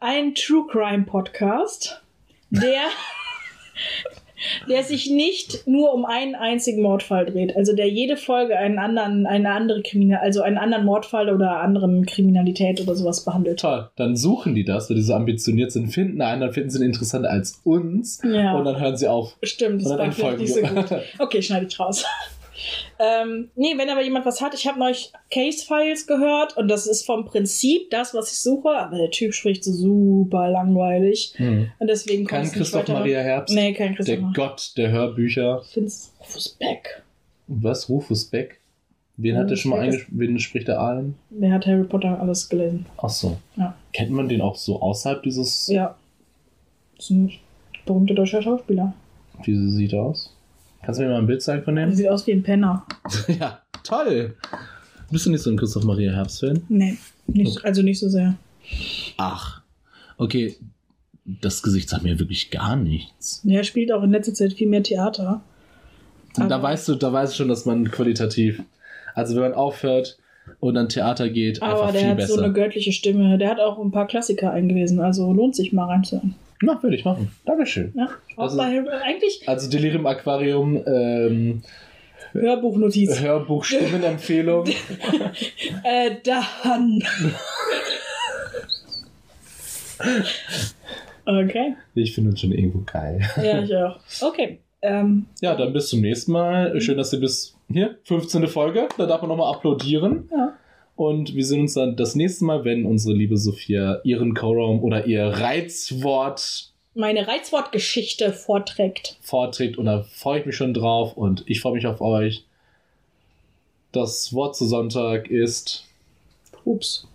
einen True Crime Podcast, der, der sich nicht nur um einen einzigen Mordfall dreht. Also der jede Folge einen anderen, eine andere Kriminal, also einen anderen Mordfall oder anderen Kriminalität oder sowas behandelt. toll. Dann suchen die das, weil die so ambitioniert sind, finden einen, dann finden sie ihn interessanter als uns Ja. und dann hören sie auf. Stimmt, das war dann vielleicht nicht so gut. Okay, schneide ich raus. Ähm, nee, wenn aber jemand was hat, ich habe neulich Case Files gehört und das ist vom Prinzip das, was ich suche, aber der Typ spricht so super langweilig Hm. und deswegen Kein Christoph. Maria Herbst, Nee, kein der Christoph. Gott der Hörbücher. Ich find's Rufus Beck. Was? Rufus Beck? Wen hat der Rufus schon mal eingespielt? Wen spricht er ein? Der hat Harry Potter alles gelesen. Ach so. Ja. Kennt man den auch so außerhalb dieses. Ja. Das ist ein berühmter deutscher Schauspieler. Wie sieht er aus? Kannst du mir mal ein Bild zeigen von Der dem? sieht aus wie ein Penner. ja, toll. Bist du nicht so ein Christoph Maria Herbst-Fan? Nee, nicht, also nicht so sehr. Ach. Okay. Das Gesicht sagt mir wirklich gar nichts. Der spielt auch in letzter Zeit viel mehr Theater. Und da Aber- weißt du, da weißt du schon, dass man qualitativ. Also wenn man aufhört und an Theater geht, Aber einfach der viel hat besser. so eine göttliche Stimme. Der hat auch ein paar Klassiker eingelesen, also lohnt sich mal reinzuhören. Na, würde ich machen. Dankeschön. Ja, Also- eigentlich Also Delirium Aquarium, ähm, Hörbuchnotiz. Hörbuch Stimmenempfehlung. äh, dann. okay. Ich finde uns schon irgendwo geil. Ja, ich auch. Okay. Ähm, Ja, dann bis zum nächsten Mal. Schön, dass ihr bis hier, 15. Folge, da darf man nochmal applaudieren. ja. Und wir sehen uns dann das nächste Mal, wenn unsere liebe Sophia ihren Co-Raum oder ihr Reizwort Meine Reizwortgeschichte vorträgt. vorträgt. Und da freue ich mich schon drauf und ich freue mich auf euch. Das Wort zu Sonntag ist Ups.